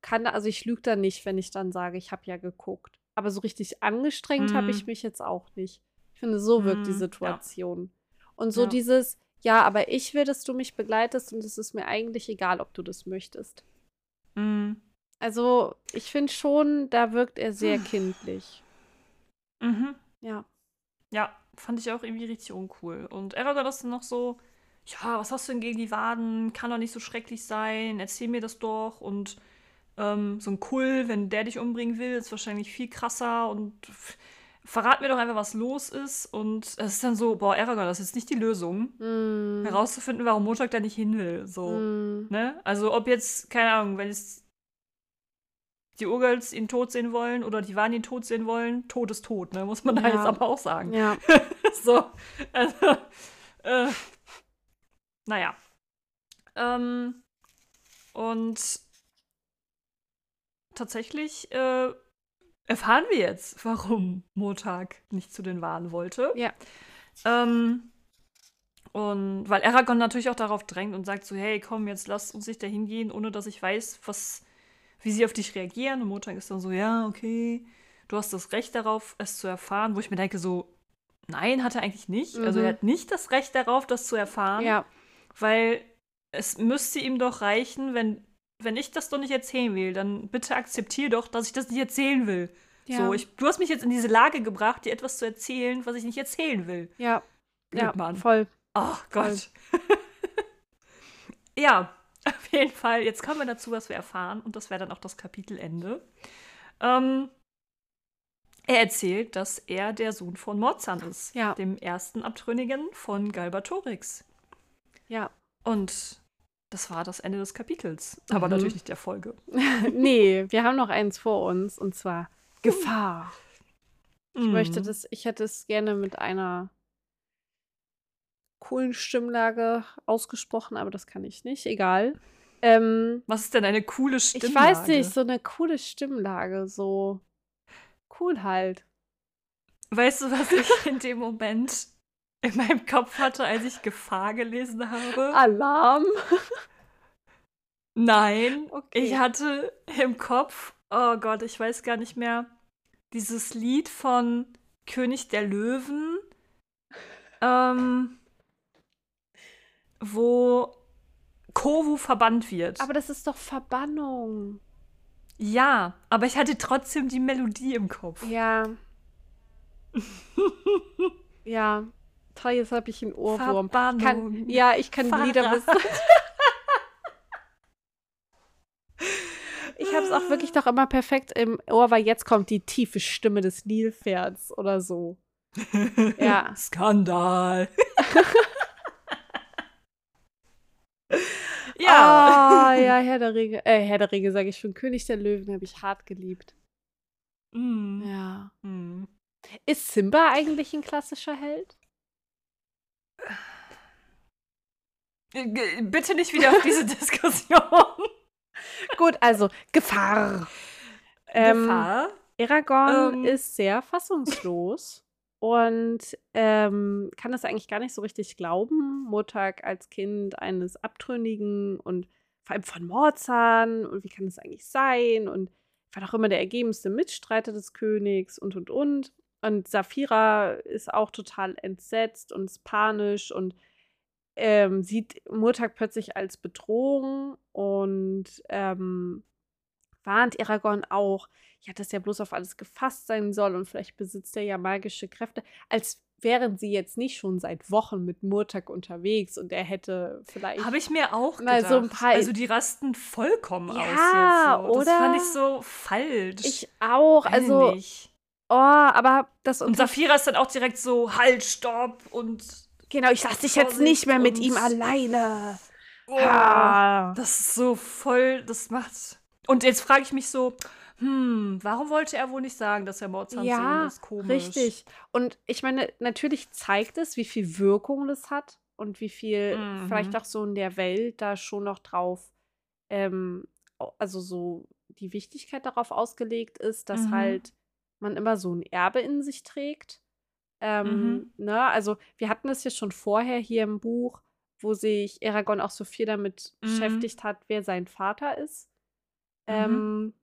kann, also ich lüge da nicht, wenn ich dann sage, ich habe ja geguckt. Aber so richtig angestrengt habe ich Mhm. mich jetzt auch nicht. Ich finde, so wirkt die Mhm, ja. Situation. Und so Ja. dieses, ja, aber ich will, dass du mich begleitest und es ist mir eigentlich egal, ob du das möchtest. mhm. Also, ich finde schon, da wirkt er sehr kindlich. Mhm. Ja. Ja, fand ich auch irgendwie richtig uncool. Und Aragorn ist dann noch so, ja, was hast du denn gegen die Waden? Kann doch nicht so schrecklich sein. Erzähl mir das doch. Und ähm, so ein Kull, wenn der dich umbringen will, ist wahrscheinlich viel krasser. Und verrat mir doch einfach, was los ist. Und es ist dann so, boah, Aragorn, das ist jetzt nicht die Lösung, Mm. herauszufinden, warum Montag da nicht hin will. So, Mm. ne? Also, ob jetzt, keine Ahnung, wenn es die Urgals ihn tot sehen wollen oder die Waden ihn tot sehen wollen, tot ist tot, ne? Muss man da Ja. jetzt aber auch sagen. Ja. so. Also, äh, naja. Ähm, und tatsächlich äh, erfahren wir jetzt, warum Motag nicht zu den Wahlen wollte. Ja. Ähm, Und weil Aragorn natürlich auch darauf drängt und sagt so, hey, komm, jetzt lass uns nicht dahin gehen, ohne dass ich weiß, was, wie sie auf dich reagieren. Und Motag ist dann so, ja, okay, du hast das Recht darauf, es zu erfahren. Wo ich mir denke so, nein, hat er eigentlich nicht. Mhm. Also er mhm. hat nicht das Recht darauf, das zu erfahren. Ja. Weil es müsste ihm doch reichen, wenn, wenn ich das doch nicht erzählen will, dann bitte akzeptier doch, dass ich das nicht erzählen will. Ja. So, ich, du hast mich jetzt in diese Lage gebracht, dir etwas zu erzählen, was ich nicht erzählen will. Ja. Blöd, ja, voll. Oh Gott. ja, auf jeden Fall. Jetzt kommen wir dazu, was wir erfahren. Und das wäre dann auch das Kapitelende. Ähm, er erzählt, dass er der Sohn von Morzan ist. Ja. Dem ersten Abtrünnigen von Galbatorix. Ja. Und das war das Ende des Kapitels. Aber mhm. natürlich nicht der Folge. nee, wir haben noch eins vor uns. Und zwar Gefahr. Ich mhm. möchte das, ich hätte es gerne mit einer coolen Stimmlage ausgesprochen, aber das kann ich nicht. Egal. Ähm, Was ist denn eine coole Stimmlage? Ich weiß nicht, so eine coole Stimmlage, so cool halt. Weißt du, was ich in dem Moment in meinem Kopf hatte, als ich Gefahr gelesen habe? Alarm. Nein, okay. ich hatte im Kopf, oh Gott, ich weiß gar nicht mehr, dieses Lied von König der Löwen. Ähm, wo Kovu verbannt wird. Aber das ist doch Verbannung. Ja, aber ich hatte trotzdem die Melodie im Kopf. Ja. ja. Toll, jetzt habe ich einen Ohrwurm. Verbannung. Kann, ja, ich kann Pfarrer. Lieder wissen. ich habe es auch wirklich doch immer perfekt im Ohr, weil jetzt kommt die tiefe Stimme des Nilpferds oder so. Ja. Skandal. Ja. Oh, ja, Herr der Ringe. Äh, Herr der Ringe, sage ich schon. König der Löwen habe ich hart geliebt. Mm. Ja. Mm. Ist Simba eigentlich ein klassischer Held? Bitte nicht wieder auf diese Diskussion. Gut, also Gefahr. Gefahr. Ähm, Aragorn ähm. ist sehr fassungslos und ähm, kann das eigentlich gar nicht so richtig glauben. Murtag als Kind eines Abtrünnigen und vor allem von Morzahn und wie kann das eigentlich sein? Und war doch immer der ergebenste Mitstreiter des Königs und und und. Und Saphira ist auch total entsetzt und ist panisch und ähm, sieht Murtag plötzlich als Bedrohung und ähm, warnt Aragorn auch, ja, dass er bloß auf alles gefasst sein soll und vielleicht besitzt er ja magische Kräfte, als wären sie jetzt nicht schon seit Wochen mit Murtak unterwegs und er hätte vielleicht. Habe ich mir auch gedacht. so ein paar. Also die rasten vollkommen ja, aus jetzt. So. Das oder? fand ich so falsch. Ich auch. Weiß also. Nicht. Oh, aber das und Saphira ist dann auch direkt so halt, stopp und genau. Ich lasse dich jetzt nicht mehr mit ihm alleine. Oh, ah. Das ist so voll. Das macht und jetzt frage ich mich so, hm, warum wollte er wohl nicht sagen, dass er Mozart ja, ist? Komisch. Richtig. Und ich meine, natürlich zeigt es, wie viel Wirkung das hat und wie viel mhm. vielleicht auch so in der Welt da schon noch drauf, ähm, also so die Wichtigkeit darauf ausgelegt ist, dass mhm. halt man immer so ein Erbe in sich trägt. Ähm, mhm. ne? Also wir hatten es ja schon vorher hier im Buch, wo sich Aragorn auch so viel damit mhm. beschäftigt hat, wer sein Vater ist. Mhm. Ähm,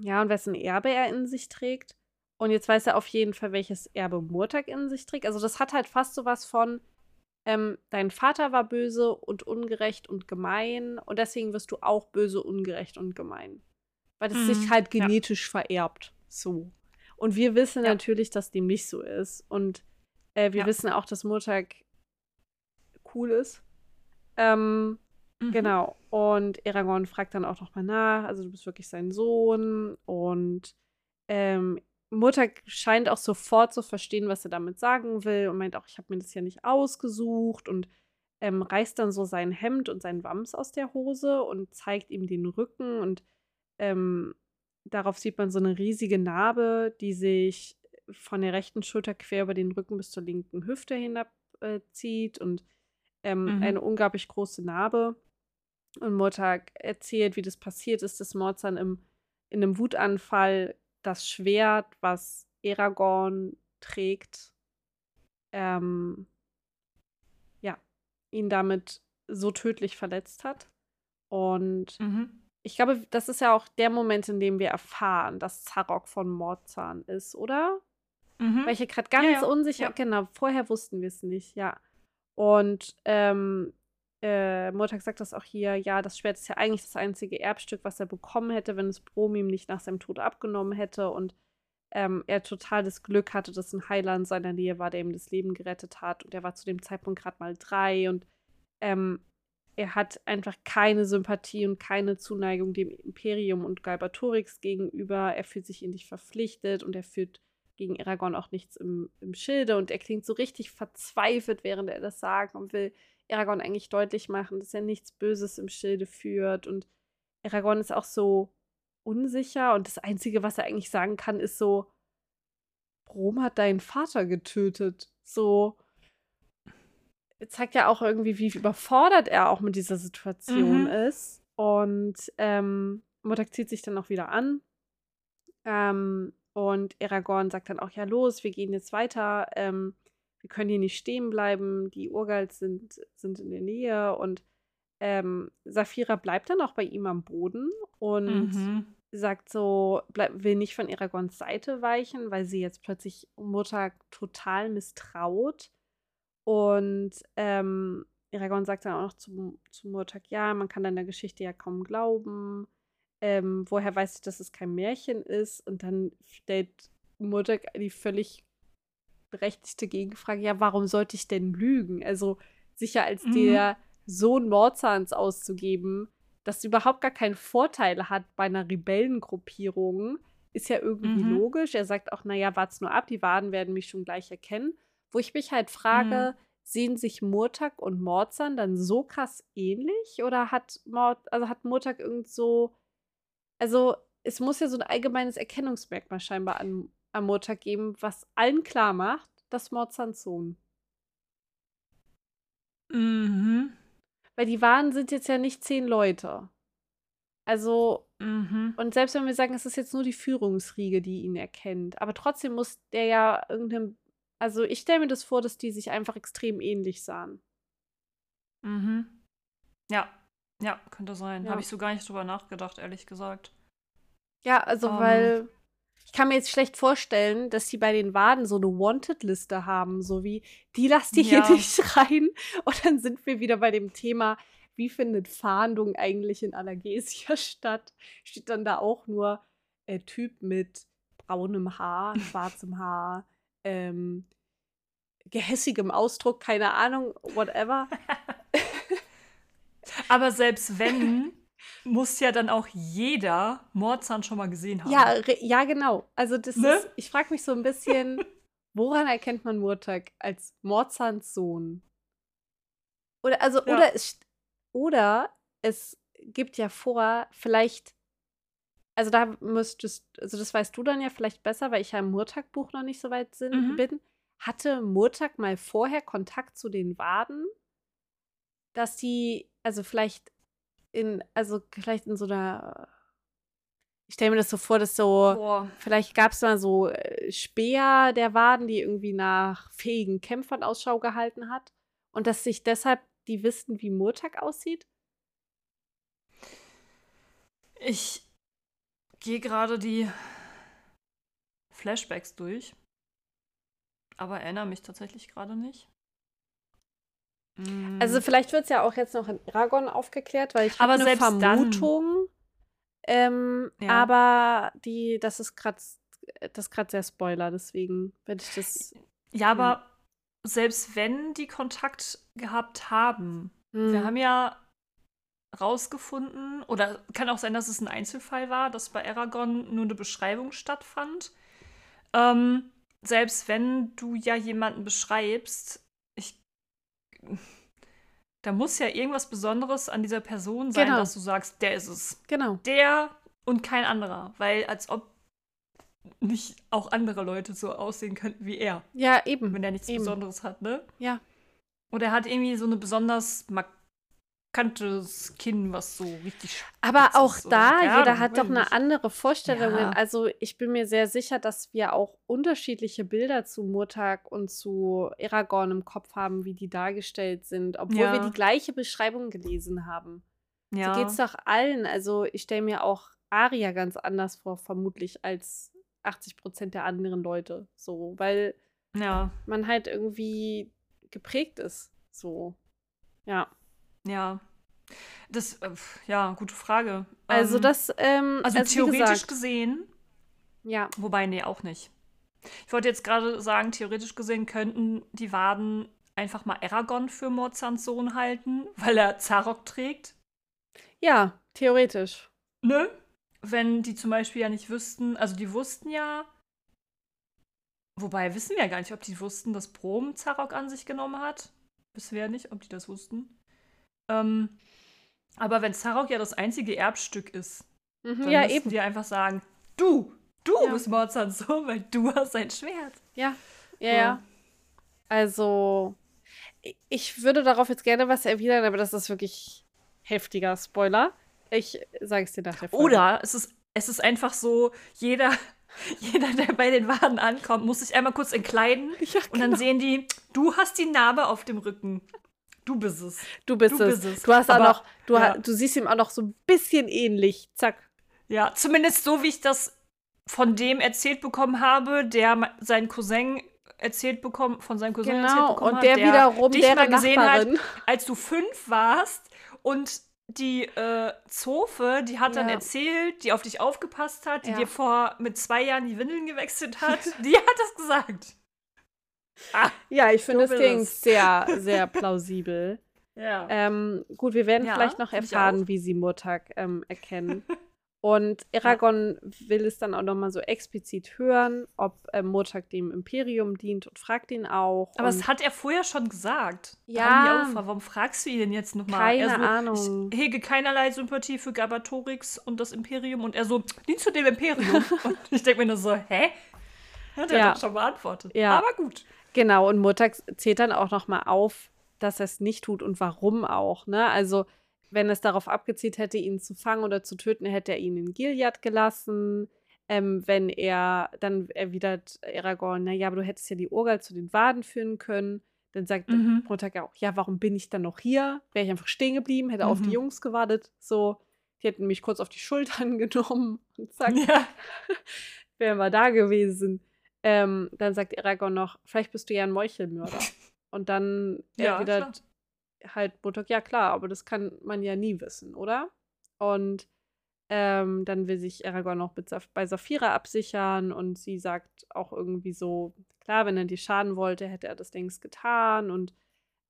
ja, und wessen Erbe er in sich trägt. Und jetzt weiß er auf jeden Fall, welches Erbe Murtag in sich trägt. Also das hat halt fast so was von, ähm, dein Vater war böse und ungerecht und gemein und deswegen wirst du auch böse, ungerecht und gemein. Weil das mhm. sich halt genetisch ja. vererbt. So. Und wir wissen ja. natürlich, dass dem nicht so ist. Und äh, wir ja. wissen auch, dass Murtag cool ist. Ähm, Mhm. Genau. Und Aragorn fragt dann auch nochmal nach, also du bist wirklich sein Sohn. Und ähm, Mutter scheint auch sofort zu verstehen, was er damit sagen will und meint auch, ich habe mir das ja nicht ausgesucht und ähm, reißt dann so sein Hemd und seinen Wams aus der Hose und zeigt ihm den Rücken und ähm, darauf sieht man so eine riesige Narbe, die sich von der rechten Schulter quer über den Rücken bis zur linken Hüfte hinabzieht äh, und ähm, mhm. eine unglaublich große Narbe. Und Murtag erzählt, wie das passiert ist, dass Morzan im, in einem Wutanfall das Schwert, was Aragorn trägt, ähm, ja, ihn damit so tödlich verletzt hat. Und Mhm. ich glaube, das ist ja auch der Moment, in dem wir erfahren, dass Zarok von Mordzahn ist, oder? Mhm. Weil ich gerade ganz Ja, ja, unsicher, ja. genau, vorher wussten wir es nicht, ja. Und ähm, äh, Murtak sagt das auch hier, ja, das Schwert ist ja eigentlich das einzige Erbstück, was er bekommen hätte, wenn es Brom ihm nicht nach seinem Tod abgenommen hätte. Und ähm, er total das Glück hatte, dass ein Heiler in seiner Nähe war, der ihm das Leben gerettet hat. Und er war zu dem Zeitpunkt gerade mal drei. Und ähm, er hat einfach keine Sympathie und keine Zuneigung dem Imperium und Galbatorix gegenüber. Er fühlt sich ihnen nicht verpflichtet und er führt gegen Aragorn auch nichts im, im Schilde. Und er klingt so richtig verzweifelt, während er das sagt und will Aragorn eigentlich deutlich machen, dass er nichts Böses im Schilde führt und Aragorn ist auch so unsicher und das Einzige, was er eigentlich sagen kann, ist so, Brom hat deinen Vater getötet. So, zeigt ja auch irgendwie, wie überfordert er auch mit dieser Situation Mhm. ist. Und ähm, Modak zieht sich dann auch wieder an. Ähm, und Aragorn sagt dann auch, ja los, wir gehen jetzt weiter. Ähm, wir können hier nicht stehen bleiben. Die Urgals sind, sind in der Nähe. Und ähm, Saphira bleibt dann auch bei ihm am Boden und Mhm. sagt so, bleib, will nicht von Aragorns Seite weichen, weil sie jetzt plötzlich Mutter total misstraut. Und ähm, Aragorn sagt dann auch noch zu, zu Murtag, ja, man kann deiner Geschichte ja kaum glauben. Ähm, woher weiß ich, dass es kein Märchen ist? Und dann stellt Murtag die völlig berechtigte Gegenfrage, ja, warum sollte ich denn lügen? Also sicher als Mhm. der Sohn Morzans auszugeben, das überhaupt gar keinen Vorteil hat bei einer Rebellengruppierung, ist ja irgendwie Mhm. logisch. Er sagt auch, naja, wart's nur ab, die Waden werden mich schon gleich erkennen. Wo ich mich halt frage, sehen sich Murtak und Morzan dann so krass ähnlich? Oder hat Mord, also hat Murtak irgend so, also es muss ja so ein allgemeines Erkennungsmerkmal scheinbar an, an Murtak geben, was allen klar macht, dass Morzans Sohn. Mhm. Weil die Waden sind jetzt ja nicht zehn Leute. Also, Mhm. und selbst wenn wir sagen, es ist jetzt nur die Führungsriege, die ihn erkennt, aber trotzdem muss der ja irgendeinem. Also, ich stelle mir das vor, dass die sich einfach extrem ähnlich sahen. Mhm. Ja. Ja, könnte sein. Ja. Habe ich so gar nicht drüber nachgedacht, ehrlich gesagt. Ja, also, Ähm. weil. Ich kann mir jetzt schlecht vorstellen, dass die bei den Waden so eine Wanted-Liste haben, so wie, die lasst ihr Ja. hier nicht rein. Und dann sind wir wieder bei dem Thema, wie findet Fahndung eigentlich in Allergesia statt? Steht dann da auch nur äh, Typ mit braunem Haar, schwarzem Haar, ähm, gehässigem Ausdruck, keine Ahnung, whatever. Aber selbst wenn, muss ja dann auch jeder Mordzahn schon mal gesehen haben. Ja, ja, genau. Also das Ne? ist, ich frage mich so ein bisschen, woran erkennt man Murtak als Morzans Sohn? Oder also Ja. oder es oder es gibt ja vor, vielleicht also da müsstest, also das weißt du dann ja vielleicht besser, weil ich ja im Murtak-Buch noch nicht so weit sind, Mhm. bin. Hatte Murtak mal vorher Kontakt zu den Waden, dass die, also vielleicht in, also vielleicht in so einer, ich stelle mir das so vor, dass so, Boah. Vielleicht gab es mal so äh, Speer der Waden, die irgendwie nach fähigen Kämpfern Ausschau gehalten hat. Und dass sich deshalb die wissen, wie Murtak aussieht. Ich gehe gerade die Flashbacks durch. Aber erinnere mich tatsächlich gerade nicht. Mm. Also vielleicht wird es ja auch jetzt noch in Aragon aufgeklärt, weil ich Aber habe eine Vermutung. Ähm, Ja. Aber die, das ist gerade das gerade sehr Spoiler, deswegen werde ich das. ja, aber selbst wenn die Kontakt gehabt haben, wir Hm. haben ja rausgefunden, oder kann auch sein, dass es ein Einzelfall war, dass bei Aragon nur eine Beschreibung stattfand. Ähm, selbst wenn du ja jemanden beschreibst, da muss ja irgendwas Besonderes an dieser Person sein, Genau. dass du sagst, der ist es. Genau. Der und kein anderer. Weil als ob nicht auch andere Leute so aussehen könnten wie er, Ja, eben. wenn er nichts Eben. Besonderes hat, ne? Ja. Und er hat irgendwie so eine besonders markantes Kinn, was so richtig Aber auch ist da, ja, jeder hat doch eine andere Vorstellung. Ja. Also ich bin mir sehr sicher, dass wir auch unterschiedliche Bilder zu Murtag und zu Aragorn im Kopf haben, wie die dargestellt sind, obwohl wir Ja. die gleiche Beschreibung gelesen haben. Ja. So geht's doch allen. Also ich stelle mir auch Aria ganz anders vor, vermutlich als 80 Prozent der anderen Leute. So, weil ja, man halt irgendwie geprägt ist. So. Ja. Ja. Das, äh, ja, gute Frage. Also Ähm, das, ähm, Also wie theoretisch gesehen, ja. wobei, nee, auch nicht. Ich wollte jetzt gerade sagen, theoretisch gesehen könnten die Waden einfach mal Aragorn für Morzans Sohn halten, weil er Zarok trägt. Ja, theoretisch. Ne? Wenn die zum Beispiel ja nicht wüssten, also die wussten ja, wobei wissen wir ja gar nicht, ob die wussten, dass Brom Zarok an sich genommen hat. Wissen wir ja nicht, ob die das wussten. Ähm, aber wenn Zarok ja das einzige Erbstück ist, Mhm, dann ja, müssten eben. die einfach sagen, du, du Ja. bist Morzans Sohn, weil du hast ein Schwert. Ja, ja, So. ja. Also, ich würde darauf jetzt gerne was erwidern, aber das ist wirklich heftiger Spoiler. Ich sage es dir nach der Folge. Oder es ist, es ist einfach so, jeder, jeder, der bei den Waden ankommt, muss sich einmal kurz entkleiden Ja, und dann genau. sehen die, du hast die Narbe auf dem Rücken. Du bist es. du bist du es. bist es. Du hast Aber- auch noch, du, ja. du siehst ihm auch noch so ein bisschen ähnlich. Zack. Ja, zumindest so, wie ich das von dem erzählt bekommen habe, der seinen Cousin erzählt bekommen, von seinem Cousin erzählt Genau. bekommen Und hat, der, wiederum dich mal gesehen hat, Nachbarin. als du fünf warst und die äh, Zofe, die hat dann Ja. erzählt, die auf dich aufgepasst hat, die Ja. dir vor mit zwei Jahren die Windeln gewechselt hat, die hat das gesagt. Ah, Ja, ich finde Du das Ding es. sehr, sehr plausibel. ja. Ähm, gut, wir werden Ja, vielleicht noch erfahren, wie sie Murtag ähm, erkennen. Und Aragorn will es dann auch noch mal so explizit hören, ob ähm, Murtag dem Imperium dient und fragt ihn auch. Aber das hat er vorher schon gesagt. Ja. auch, warum fragst du ihn denn jetzt nochmal? Keine so, Ahnung. Ich hege keinerlei Sympathie für Gabatorix und das Imperium. Und er so, dienst du dem Imperium? und ich denke mir nur so, hä? Hat er Ja. doch schon beantwortet. Ja. Aber gut. Genau, und Murtag zählt dann auch noch mal auf, dass er es nicht tut und warum auch. Ne? Also, wenn es darauf abgezielt hätte, ihn zu fangen oder zu töten, hätte er ihn in Gilead gelassen. Ähm, wenn er, dann erwidert Aragorn, naja, aber du hättest ja die Urgal zu den Waden führen können. Dann sagt Mhm. Murtag auch, ja, warum bin ich dann noch hier? Wäre ich einfach stehen geblieben, hätte auf die Mhm. Jungs gewartet. So, die hätten mich kurz auf die Schultern genommen und zack, Ja. wären wir da gewesen. Ähm, dann sagt Aragorn noch, vielleicht bist du ja ein Meuchelmörder. Und dann Ja, erwidert halt Murdoch, ja klar, aber das kann man ja nie wissen, oder? Und ähm, dann will sich Aragorn noch bei Saphira absichern und sie sagt auch irgendwie so, klar, wenn er dir schaden wollte, hätte er das längst getan und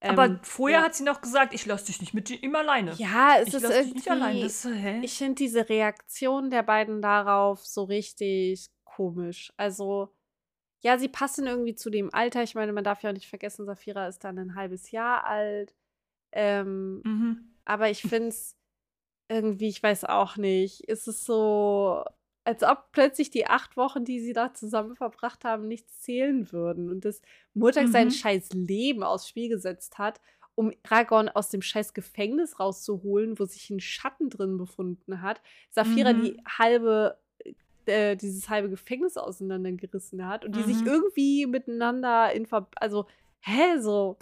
Aber ähm, vorher ja. hat sie noch gesagt, ich lasse dich nicht mit ihm alleine. ja, es ich ist dich nicht allein. irgendwie Das, ich finde diese Reaktion der beiden darauf so richtig komisch. Also, ja, sie passen irgendwie zu dem Alter. Ich meine, man darf ja auch nicht vergessen, Saphira ist dann ein halbes Jahr alt. Ähm, mhm. aber ich finde es irgendwie, ich weiß auch nicht, ist es so, als ob plötzlich die acht Wochen, die sie da zusammen verbracht haben, nichts zählen würden. Und dass Murtag sein Mhm. scheiß Leben aufs Spiel gesetzt hat, um Aragorn aus dem scheiß Gefängnis rauszuholen, wo sich ein Schatten drin befunden hat. Saphira Mhm. die halbe, äh, dieses halbe Gefängnis auseinandergerissen hat und die sich Mhm. irgendwie miteinander in Ver also, hä, so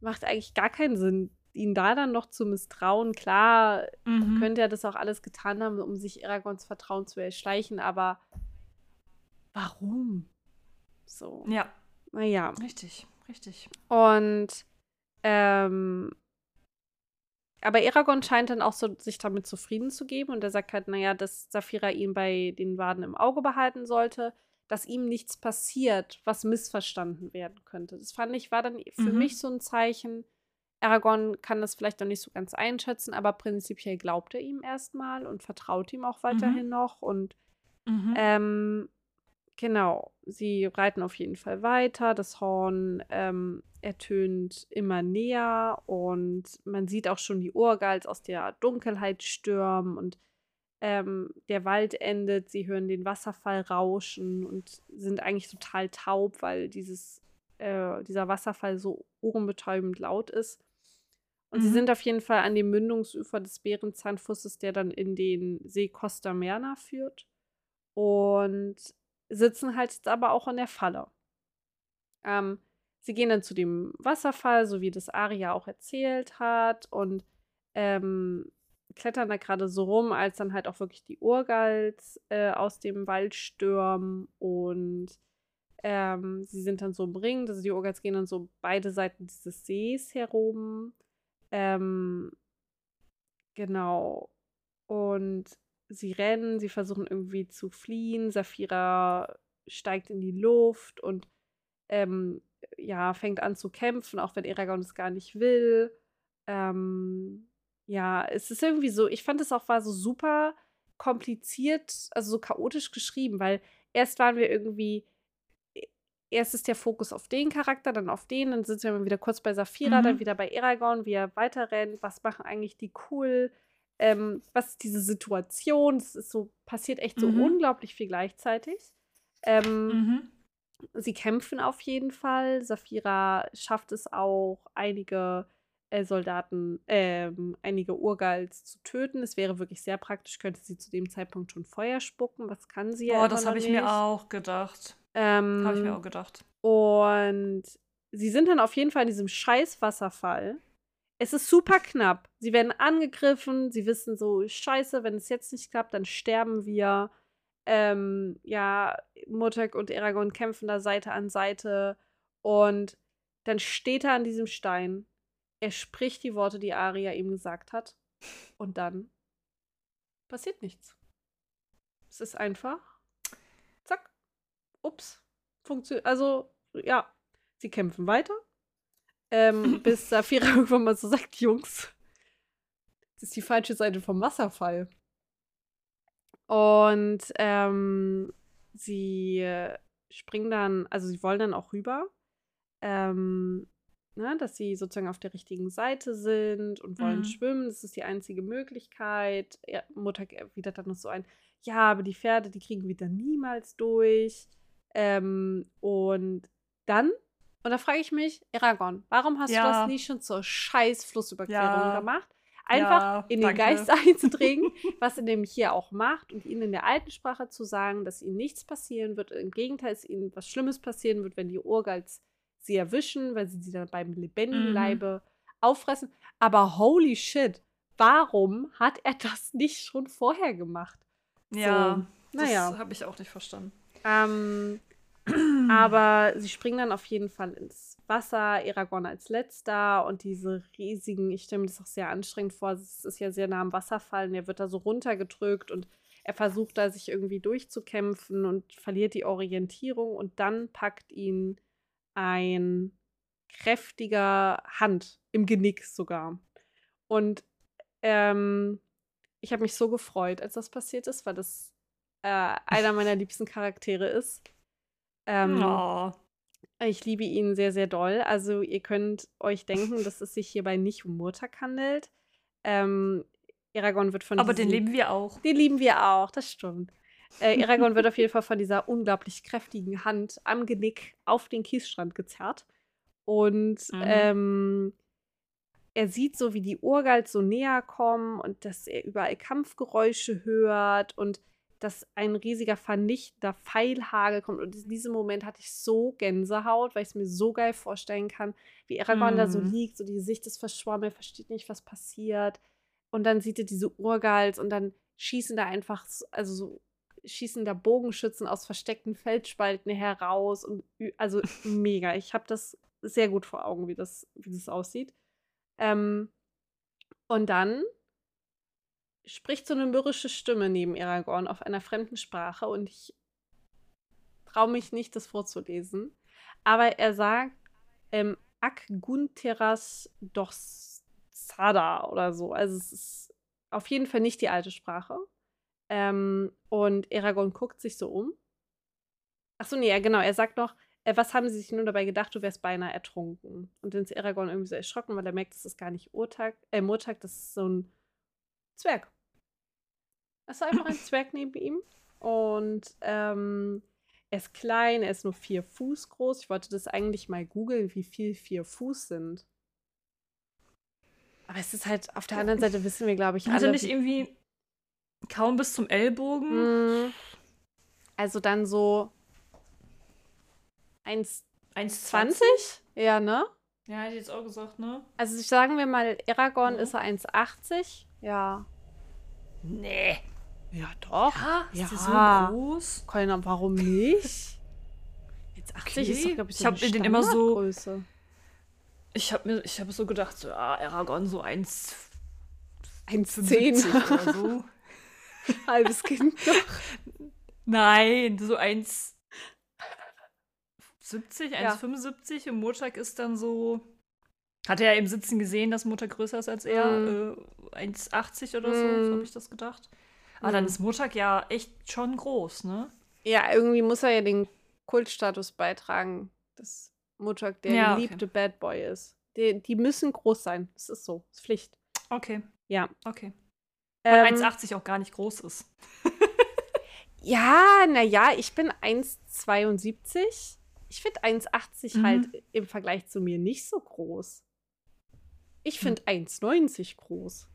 macht eigentlich gar keinen Sinn, ihn da dann noch zu misstrauen. Klar, Mhm. könnte er das auch alles getan haben, um sich Aragorns Vertrauen zu erschleichen, aber warum? So, Ja, naja. richtig, richtig. Und ähm, aber Aragorn scheint dann auch so sich damit zufrieden zu geben und er sagt halt, naja, dass Saphira ihn bei den Waden im Auge behalten sollte, dass ihm nichts passiert, was missverstanden werden könnte. Das fand ich, war dann für Mhm. mich so ein Zeichen. Aragorn kann das vielleicht noch nicht so ganz einschätzen, aber prinzipiell glaubt er ihm erstmal und vertraut ihm auch weiterhin noch und Mhm. ähm, genau, sie reiten auf jeden Fall weiter. Das Horn ähm, ertönt immer näher und man sieht auch schon die Urgals aus der Dunkelheit stürmen und ähm, der Wald endet. Sie hören den Wasserfall rauschen und sind eigentlich total taub, weil dieses, äh, dieser Wasserfall so ohrenbetäubend laut ist. Und mhm. sie sind auf jeden Fall an dem Mündungsufer des Bärenzahnfusses, der dann in den See Costa Merna führt. Und sitzen halt jetzt aber auch in der Falle. Ähm, sie gehen dann zu dem Wasserfall, so wie das Aria auch erzählt hat, und ähm, klettern da gerade so rum, als dann halt auch wirklich die Urgals äh, aus dem Wald stürmen und ähm, sie sind dann so umringt, also die Urgals gehen dann so beide Seiten dieses Sees herum. Ähm, genau. Und sie rennen, sie versuchen irgendwie zu fliehen. Saphira steigt in die Luft und ähm, ja, fängt an zu kämpfen, auch wenn Eragon es gar nicht will. Ähm, ja, es ist irgendwie so, ich fand es auch war so super kompliziert, also so chaotisch geschrieben, weil erst waren wir irgendwie, e, erst ist der Fokus auf den Charakter, dann auf den, dann sind wir wieder kurz bei Saphira, mhm. dann wieder bei Eragon, wie er weiterrennt, was machen eigentlich die cool, ähm, was ist diese Situation, es ist so, passiert echt so mhm. unglaublich viel gleichzeitig. Ähm, mhm. Sie kämpfen auf jeden Fall. Saphira schafft es auch, einige äh, Soldaten, ähm, einige Urgals zu töten. Es wäre wirklich sehr praktisch, könnte sie zu dem Zeitpunkt schon Feuer spucken. Was kann sie ja Boah, das habe ich mir auch gedacht. Ähm, habe ich mir auch gedacht. Und sie sind dann auf jeden Fall in diesem scheiß Wasserfall. Es ist super knapp. Sie werden angegriffen. Sie wissen so, scheiße, wenn es jetzt nicht klappt, dann sterben wir. Ähm, ja, Mutek und Eragon kämpfen da Seite an Seite. Und dann steht er an diesem Stein er spricht die Worte, die Aria ihm gesagt hat. Und dann passiert nichts. Es ist einfach. Zack. Ups. Funktioniert. Also, ja. Sie kämpfen weiter. Ähm, bis Safira irgendwann mal so sagt: Jungs, das ist die falsche Seite vom Wasserfall. Und ähm, sie springen dann, also sie wollen dann auch rüber. Ähm, ne, dass sie sozusagen auf der richtigen Seite sind und wollen mhm. schwimmen. Das ist die einzige Möglichkeit. Ja, Mutter erwidert dann noch so ein, ja, aber die Pferde, die kriegen wir dann niemals durch. Ähm, und dann, und da frage ich mich, Eragon, warum hast ja. du das nie schon zur scheiß Flussüberquerung ja. gemacht? Einfach ja, in den danke. Geist einzudringen, was er nämlich hier auch macht und ihnen in der alten Sprache zu sagen, dass ihnen nichts passieren wird. Im Gegenteil, dass ihnen was Schlimmes passieren wird, wenn die Urgals sie erwischen, weil sie sie dann beim lebendigen mhm. Leibe auffressen. Aber holy shit, warum hat er das nicht schon vorher gemacht? Ja, so, naja. das habe ich auch nicht verstanden. Ähm, aber sie springen dann auf jeden Fall ins Wasser, Eragon als letzter und diese riesigen, ich stelle mir das auch sehr anstrengend vor, es ist ja sehr nah am Wasserfall und er wird da so runtergedrückt und er versucht da sich irgendwie durchzukämpfen und verliert die Orientierung und dann packt ihn ein kräftiger Hand im Genick sogar. Und ähm, ich habe mich so gefreut, als das passiert ist, weil das äh, einer meiner liebsten Charaktere ist. Ähm, oh. Ich liebe ihn sehr, sehr doll. Also ihr könnt euch denken, dass es sich hierbei nicht um Murtak handelt. Ähm, Eragon wird von Aber diesen, den lieben wir auch. Den lieben wir auch, das stimmt. Äh, Eragon wird auf jeden Fall von dieser unglaublich kräftigen Hand am Genick auf den Kiesstrand gezerrt. Und mhm. ähm, er sieht so, wie die Urgals so näher kommen und dass er überall Kampfgeräusche hört und dass ein riesiger vernichtender Pfeilhagel kommt. Und in diesem Moment hatte ich so Gänsehaut, weil ich es mir so geil vorstellen kann, wie Aragorn mm. da so mhm. liegt, so die Sicht ist verschwommen, er versteht nicht, was passiert. Und dann sieht er diese Urgals und dann schießen da einfach, also so schießen da Bogenschützen aus versteckten Feldspalten heraus und also mega. Ich habe das sehr gut vor Augen, wie das, wie das aussieht. Ähm, und dann spricht so eine mürrische Stimme neben Aragorn auf einer fremden Sprache und ich traue mich nicht, das vorzulesen. Aber er sagt ähm, Ak Gunteras Dossada oder so. Also es ist auf jeden Fall nicht die alte Sprache. Ähm, und Eragon guckt sich so um. Achso, nee, ja, genau. Er sagt noch, äh, was haben sie sich nur dabei gedacht, du wärst beinahe ertrunken. Und dann ist Eragon irgendwie so erschrocken, weil er merkt, das ist gar nicht Urtag, äh, Murtag, das ist so ein Zwerg. Das ist einfach ein Zwerg neben ihm. Und ähm, er ist klein, er ist nur vier Fuß groß. Ich wollte das eigentlich mal googeln, wie viel vier Fuß sind. Aber es ist halt, auf der anderen Seite wissen wir, glaube ich, Also alle. nicht irgendwie kaum bis zum Ellbogen. Mm, Also dann so 1,20? 1,20? Ja, ne? Ja, hätte ich jetzt auch gesagt, ne? Also sagen wir mal, Aragorn Mhm. ist er 1,80. Ja. Nee. Ja, doch. Ja, ist der Ja. so groß? Keiner, warum nicht? 1,80 ist doch, Okay. glaube ich, Ich so hab eine den immer so-. Ich habe mir, ich habe so gedacht, so, ja, Aragorn so 1, 1,10. oder so. Halbes Kind noch. Nein, so 1,70, 1,75 Ja. 1,75 und Motak ist dann so. Hat er ja im Sitzen gesehen, dass Motak größer ist als er? Mhm. Äh, 1,80 oder so, so Mhm. habe ich das gedacht. Aber dann Mhm. ist Motak ja echt schon groß, ne? Ja, irgendwie muss er ja den Kultstatus beitragen, dass Mutak der Ja, okay. geliebte Bad Boy ist. Die, die müssen groß sein. Das ist so. Das ist Pflicht. Okay, Ja. okay. Weil Ähm, 1,80 auch gar nicht groß ist. ja, naja, ich bin 1,72. Ich finde 1,80 Mhm. halt im Vergleich zu mir nicht so groß. Ich finde 1,90 groß.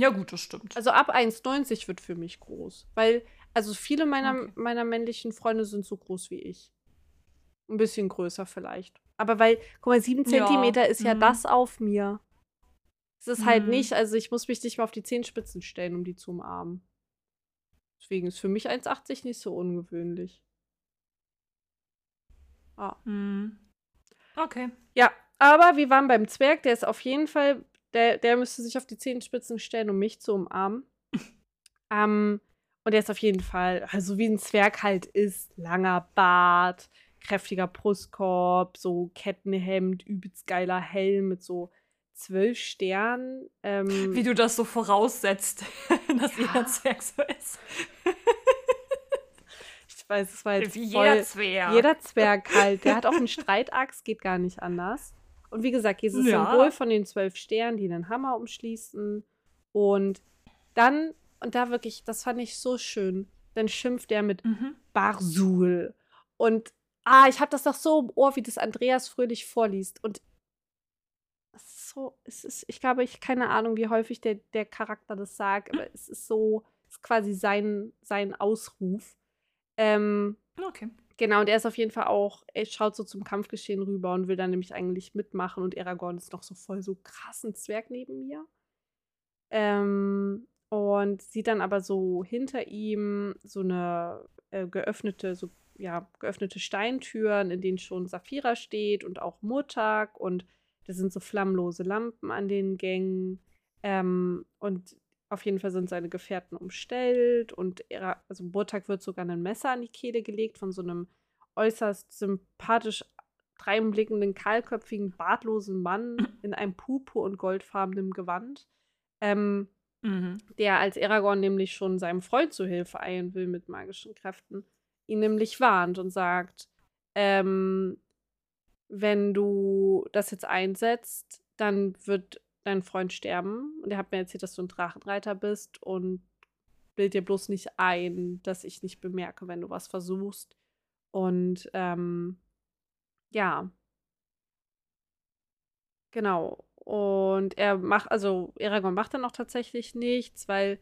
Ja, gut, das stimmt. Also ab 1,90 wird für mich groß. Weil, also viele meiner, Okay. meiner männlichen Freunde sind so groß wie ich. Ein bisschen größer vielleicht. Aber weil, guck mal, sieben Ja, Zentimeter ist ja mhm. das auf mir. Es ist halt Mhm. nicht, also ich muss mich nicht mal auf die Zehenspitzen stellen, um die zu umarmen. Deswegen ist für mich 1,80 nicht so ungewöhnlich. Ah. Hm. Okay. Ja, aber wir waren beim Zwerg, der ist auf jeden Fall, der, der müsste sich auf die Zehenspitzen stellen, um mich zu umarmen. ähm, und der ist auf jeden Fall, also wie ein Zwerg halt ist, langer Bart, kräftiger Brustkorb, so Kettenhemd, übelst geiler Helm mit so zwölf Sternen. Ähm, Wie du das so voraussetzt, dass Ja. jeder Zwerg so ist. ich weiß, es war jetzt Wie voll, jeder Zwerg. Jeder Zwerg halt. Der hat auch einen Streitachs, geht gar nicht anders. Und wie gesagt, dieses Ja. Symbol von den zwölf Sternen, die den Hammer umschließen. Und dann, und da wirklich, das fand ich so schön, dann schimpft er mit Mhm. Barsul. Und ah, ich habe das doch so im Ohr, wie das Andreas fröhlich vorliest. Und so, es ist, ich glaube, ich keine Ahnung, wie häufig der, der Charakter das sagt, aber es ist so, es ist quasi sein, sein Ausruf. Ähm, Okay. Genau, und er ist auf jeden Fall auch, er schaut so zum Kampfgeschehen rüber und will dann nämlich eigentlich mitmachen und Aragorn ist noch so voll so krassen Zwerg neben mir. Ähm, und sieht dann aber so hinter ihm so eine äh, geöffnete, so ja, geöffnete Steintüren, in denen schon Saphira steht und auch Murtag und da sind so flammlose Lampen an den Gängen. Ähm, und auf jeden Fall sind seine Gefährten umstellt und er, also Murtag wird sogar ein Messer an die Kehle gelegt von so einem äußerst sympathisch dreinblickenden, kahlköpfigen, bartlosen Mann in einem purpur- und goldfarbenen Gewand. Ähm, Mhm. der als Aragorn nämlich schon seinem Freund zu Hilfe eilen will mit magischen Kräften, ihn nämlich warnt und sagt, ähm, wenn du das jetzt einsetzt, dann wird dein Freund sterben. Und er hat mir erzählt, dass du ein Drachenreiter bist und bild dir bloß nicht ein, dass ich nicht bemerke, wenn du was versuchst. Und ähm, ja. Genau. Und er macht, also Aragorn macht dann auch tatsächlich nichts, weil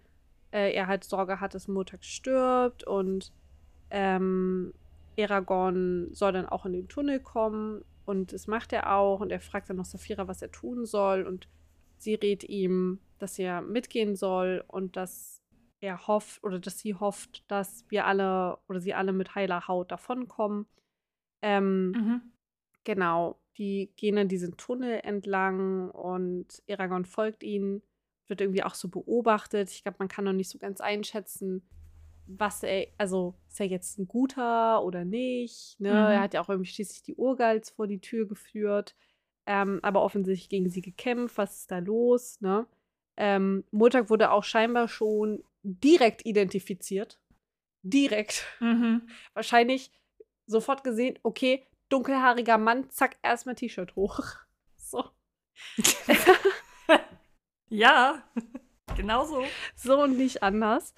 äh, er halt Sorge hat, dass Murtag stirbt und ähm, Aragorn soll dann auch in den Tunnel kommen und das macht er auch und er fragt dann noch Saphira, was er tun soll und sie rät ihm, dass er mitgehen soll und dass er hofft oder dass sie hofft, dass wir alle oder sie alle mit heiler Haut davonkommen. Ähm, Mhm. Genau, die gehen dann diesen Tunnel entlang und Aragorn folgt ihnen, wird irgendwie auch so beobachtet. Ich glaube, man kann noch nicht so ganz einschätzen, was er, also ist er jetzt ein guter oder nicht. Ne? Mhm. Er hat ja auch irgendwie schließlich die Urgals vor die Tür geführt, ähm, aber offensichtlich gegen sie gekämpft. Was ist da los? Ne? Ähm, Murtag wurde auch scheinbar schon direkt identifiziert. Direkt Mhm. wahrscheinlich sofort gesehen, okay, dunkelhaariger Mann, zack, erstmal T-Shirt hoch. So. Ja, genau so. So und nicht anders.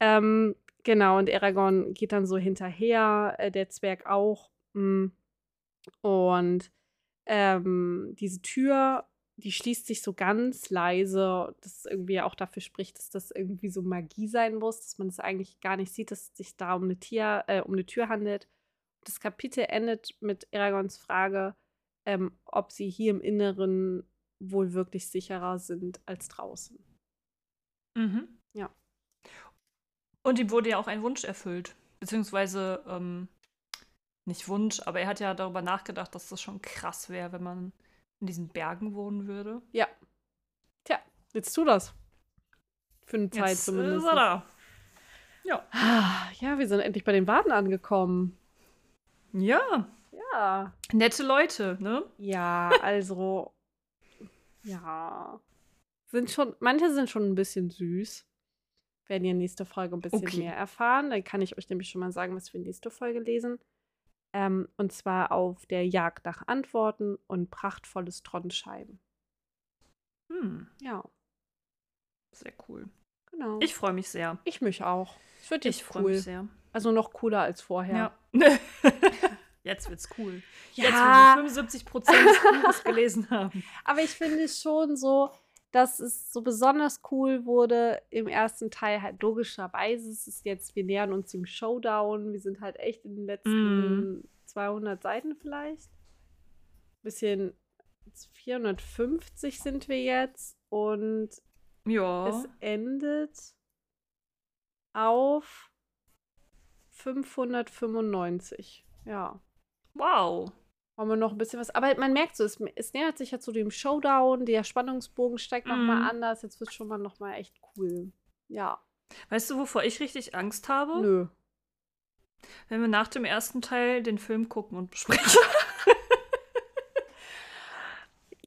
Ähm, genau, und Aragorn geht dann so hinterher, äh, der Zwerg auch. Mm. Und ähm, diese Tür die schließt sich so ganz leise, das irgendwie auch dafür spricht, dass das irgendwie so Magie sein muss, dass man es das eigentlich gar nicht sieht, dass es sich da um eine, Tier, äh, um eine Tür handelt. Das Kapitel endet mit Aragons Frage, ähm, ob sie hier im Inneren wohl wirklich sicherer sind als draußen. Mhm. Ja. Und ihm wurde ja auch ein Wunsch erfüllt. Beziehungsweise, ähm, nicht Wunsch, aber er hat ja darüber nachgedacht, dass das schon krass wäre, wenn man in diesen Bergen wohnen würde. Ja. Tja, jetzt tu das. Für eine Zeit Jetzt, äh, zumindest. Ist er da. Ja. Ah, Ja, wir sind endlich bei den Waden angekommen. Ja. Ja. Nette Leute, ne? Ja, also. ja. Sind schon, manche sind schon ein bisschen süß. Werden ihr nächste Folge ein bisschen Okay. mehr erfahren. Dann kann ich euch nämlich schon mal sagen, was wir nächste Folge lesen. Ähm, und zwar auf der Jagd nach Antworten und prachtvolles Tronnscheiben. Hm, Ja, sehr cool. genau. Ich freue mich sehr. ich mich auch. Es wird Ich jetzt freue cool. mich sehr. Also noch cooler als vorher. Ja. Jetzt wird's cool. Ja. Jetzt, wo wir 75 Prozent des Buches gelesen haben. Aber ich finde es schon so, dass es so besonders cool wurde im ersten Teil halt logischerweise. Es ist jetzt, wir nähern uns dem Showdown. Wir sind halt echt in den letzten 200 Seiten vielleicht. Bisschen 450 sind wir jetzt und Ja. es endet auf 595. Ja. Wow. Wollen wir noch ein bisschen was. Aber man merkt so, es, es nähert sich jetzt zu dem Showdown, der Spannungsbogen steigt Mhm. nochmal anders. Jetzt wird schon mal nochmal echt cool. Ja. Weißt du, wovor ich richtig Angst habe? Nö. Wenn wir nach dem ersten Teil den Film gucken und besprechen.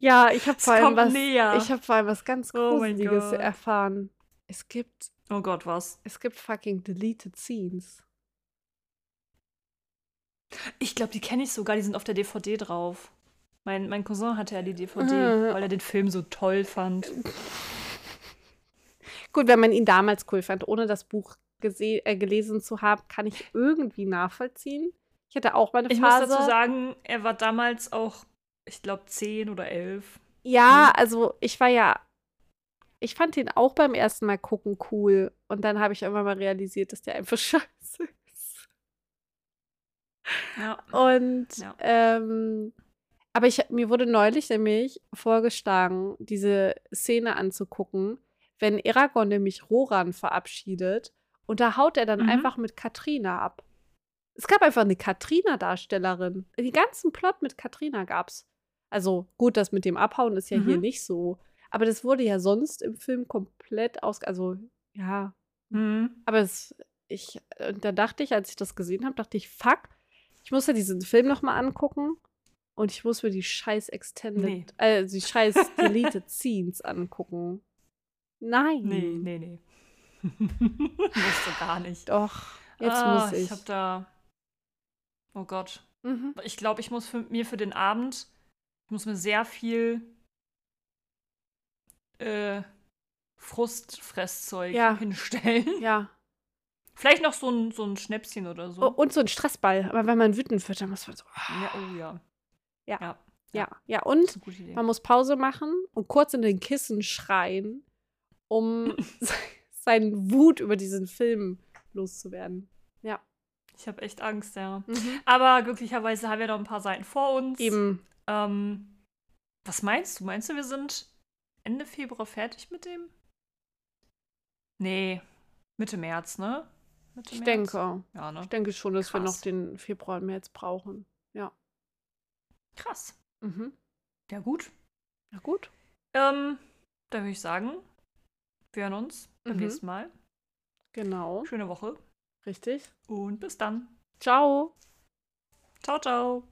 Ja, ich habe vor allem was. Ich habe vor allem was ganz Oh Gruseliges Gott. erfahren. Es gibt, oh Gott, was? es gibt fucking deleted scenes. Ich glaube, die kenne ich sogar, die sind auf der DVD drauf. Mein, mein Cousin hatte ja die DVD, Mhm. weil er den Film so toll fand. Gut, wenn man ihn damals cool fand, ohne das Buch äh, gelesen zu haben, kann ich irgendwie nachvollziehen. Ich hatte auch meine Ich muss Phase. dazu sagen, er war damals auch, ich glaube, 10 oder 11. Ja, Mhm. also ich war ja, ich fand ihn auch beim ersten Mal gucken cool. Und dann habe ich irgendwann mal realisiert, dass der einfach scheiße. Ja. Und Ja. ähm, aber ich, mir wurde neulich nämlich vorgeschlagen, diese Szene anzugucken, wenn Eragon nämlich Roran verabschiedet und da haut er dann Mhm. einfach mit Katrina ab. Es gab einfach eine Katrina-Darstellerin. Den ganzen Plot mit Katrina gab's. Also gut, das mit dem Abhauen ist ja hier Mhm. nicht so. Aber das wurde ja sonst im Film komplett aus. Also, ja, Mhm. aber es, ich, und da dachte ich, als ich das gesehen habe, dachte ich, fuck, ich muss ja diesen Film nochmal angucken und ich muss mir die scheiß Extended, Nee. äh, die scheiß Deleted Scenes angucken. Nein. Nee, nee, nee. Musst du gar nicht. Doch, jetzt ah, muss ich. Ich hab da. Oh Gott. mhm. Ich glaube, ich muss für, mir für den Abend, ich muss mir sehr viel äh, Frustfresszeug Ja. hinstellen. Ja. Vielleicht noch so ein, so ein Schnäpschen oder so. Und so ein Stressball. Aber wenn man wütend wird, dann muss man so. Ja, oh ja. Ja. Ja, Ja, ja. Und man muss Pause machen und kurz in den Kissen schreien, um se- seinen Wut über diesen Film loszuwerden. Ich habe echt Angst, ja. Mhm. Aber glücklicherweise haben wir noch ein paar Seiten vor uns. Eben. Ähm, was meinst du? Meinst du, wir sind Ende Februar fertig mit dem? Nee, Mitte März, ne? Mitte Ich März? denke. Ja, ne? Ich denke schon, dass wir noch Krass. den Februar und März brauchen. Ja. Krass. Mhm. Ja, gut. Na gut. Ähm, dann würde ich sagen, wir hören uns beim Mhm. nächsten Mal. Genau. Schöne Woche Richtig. und bis dann. Ciao. Ciao, ciao.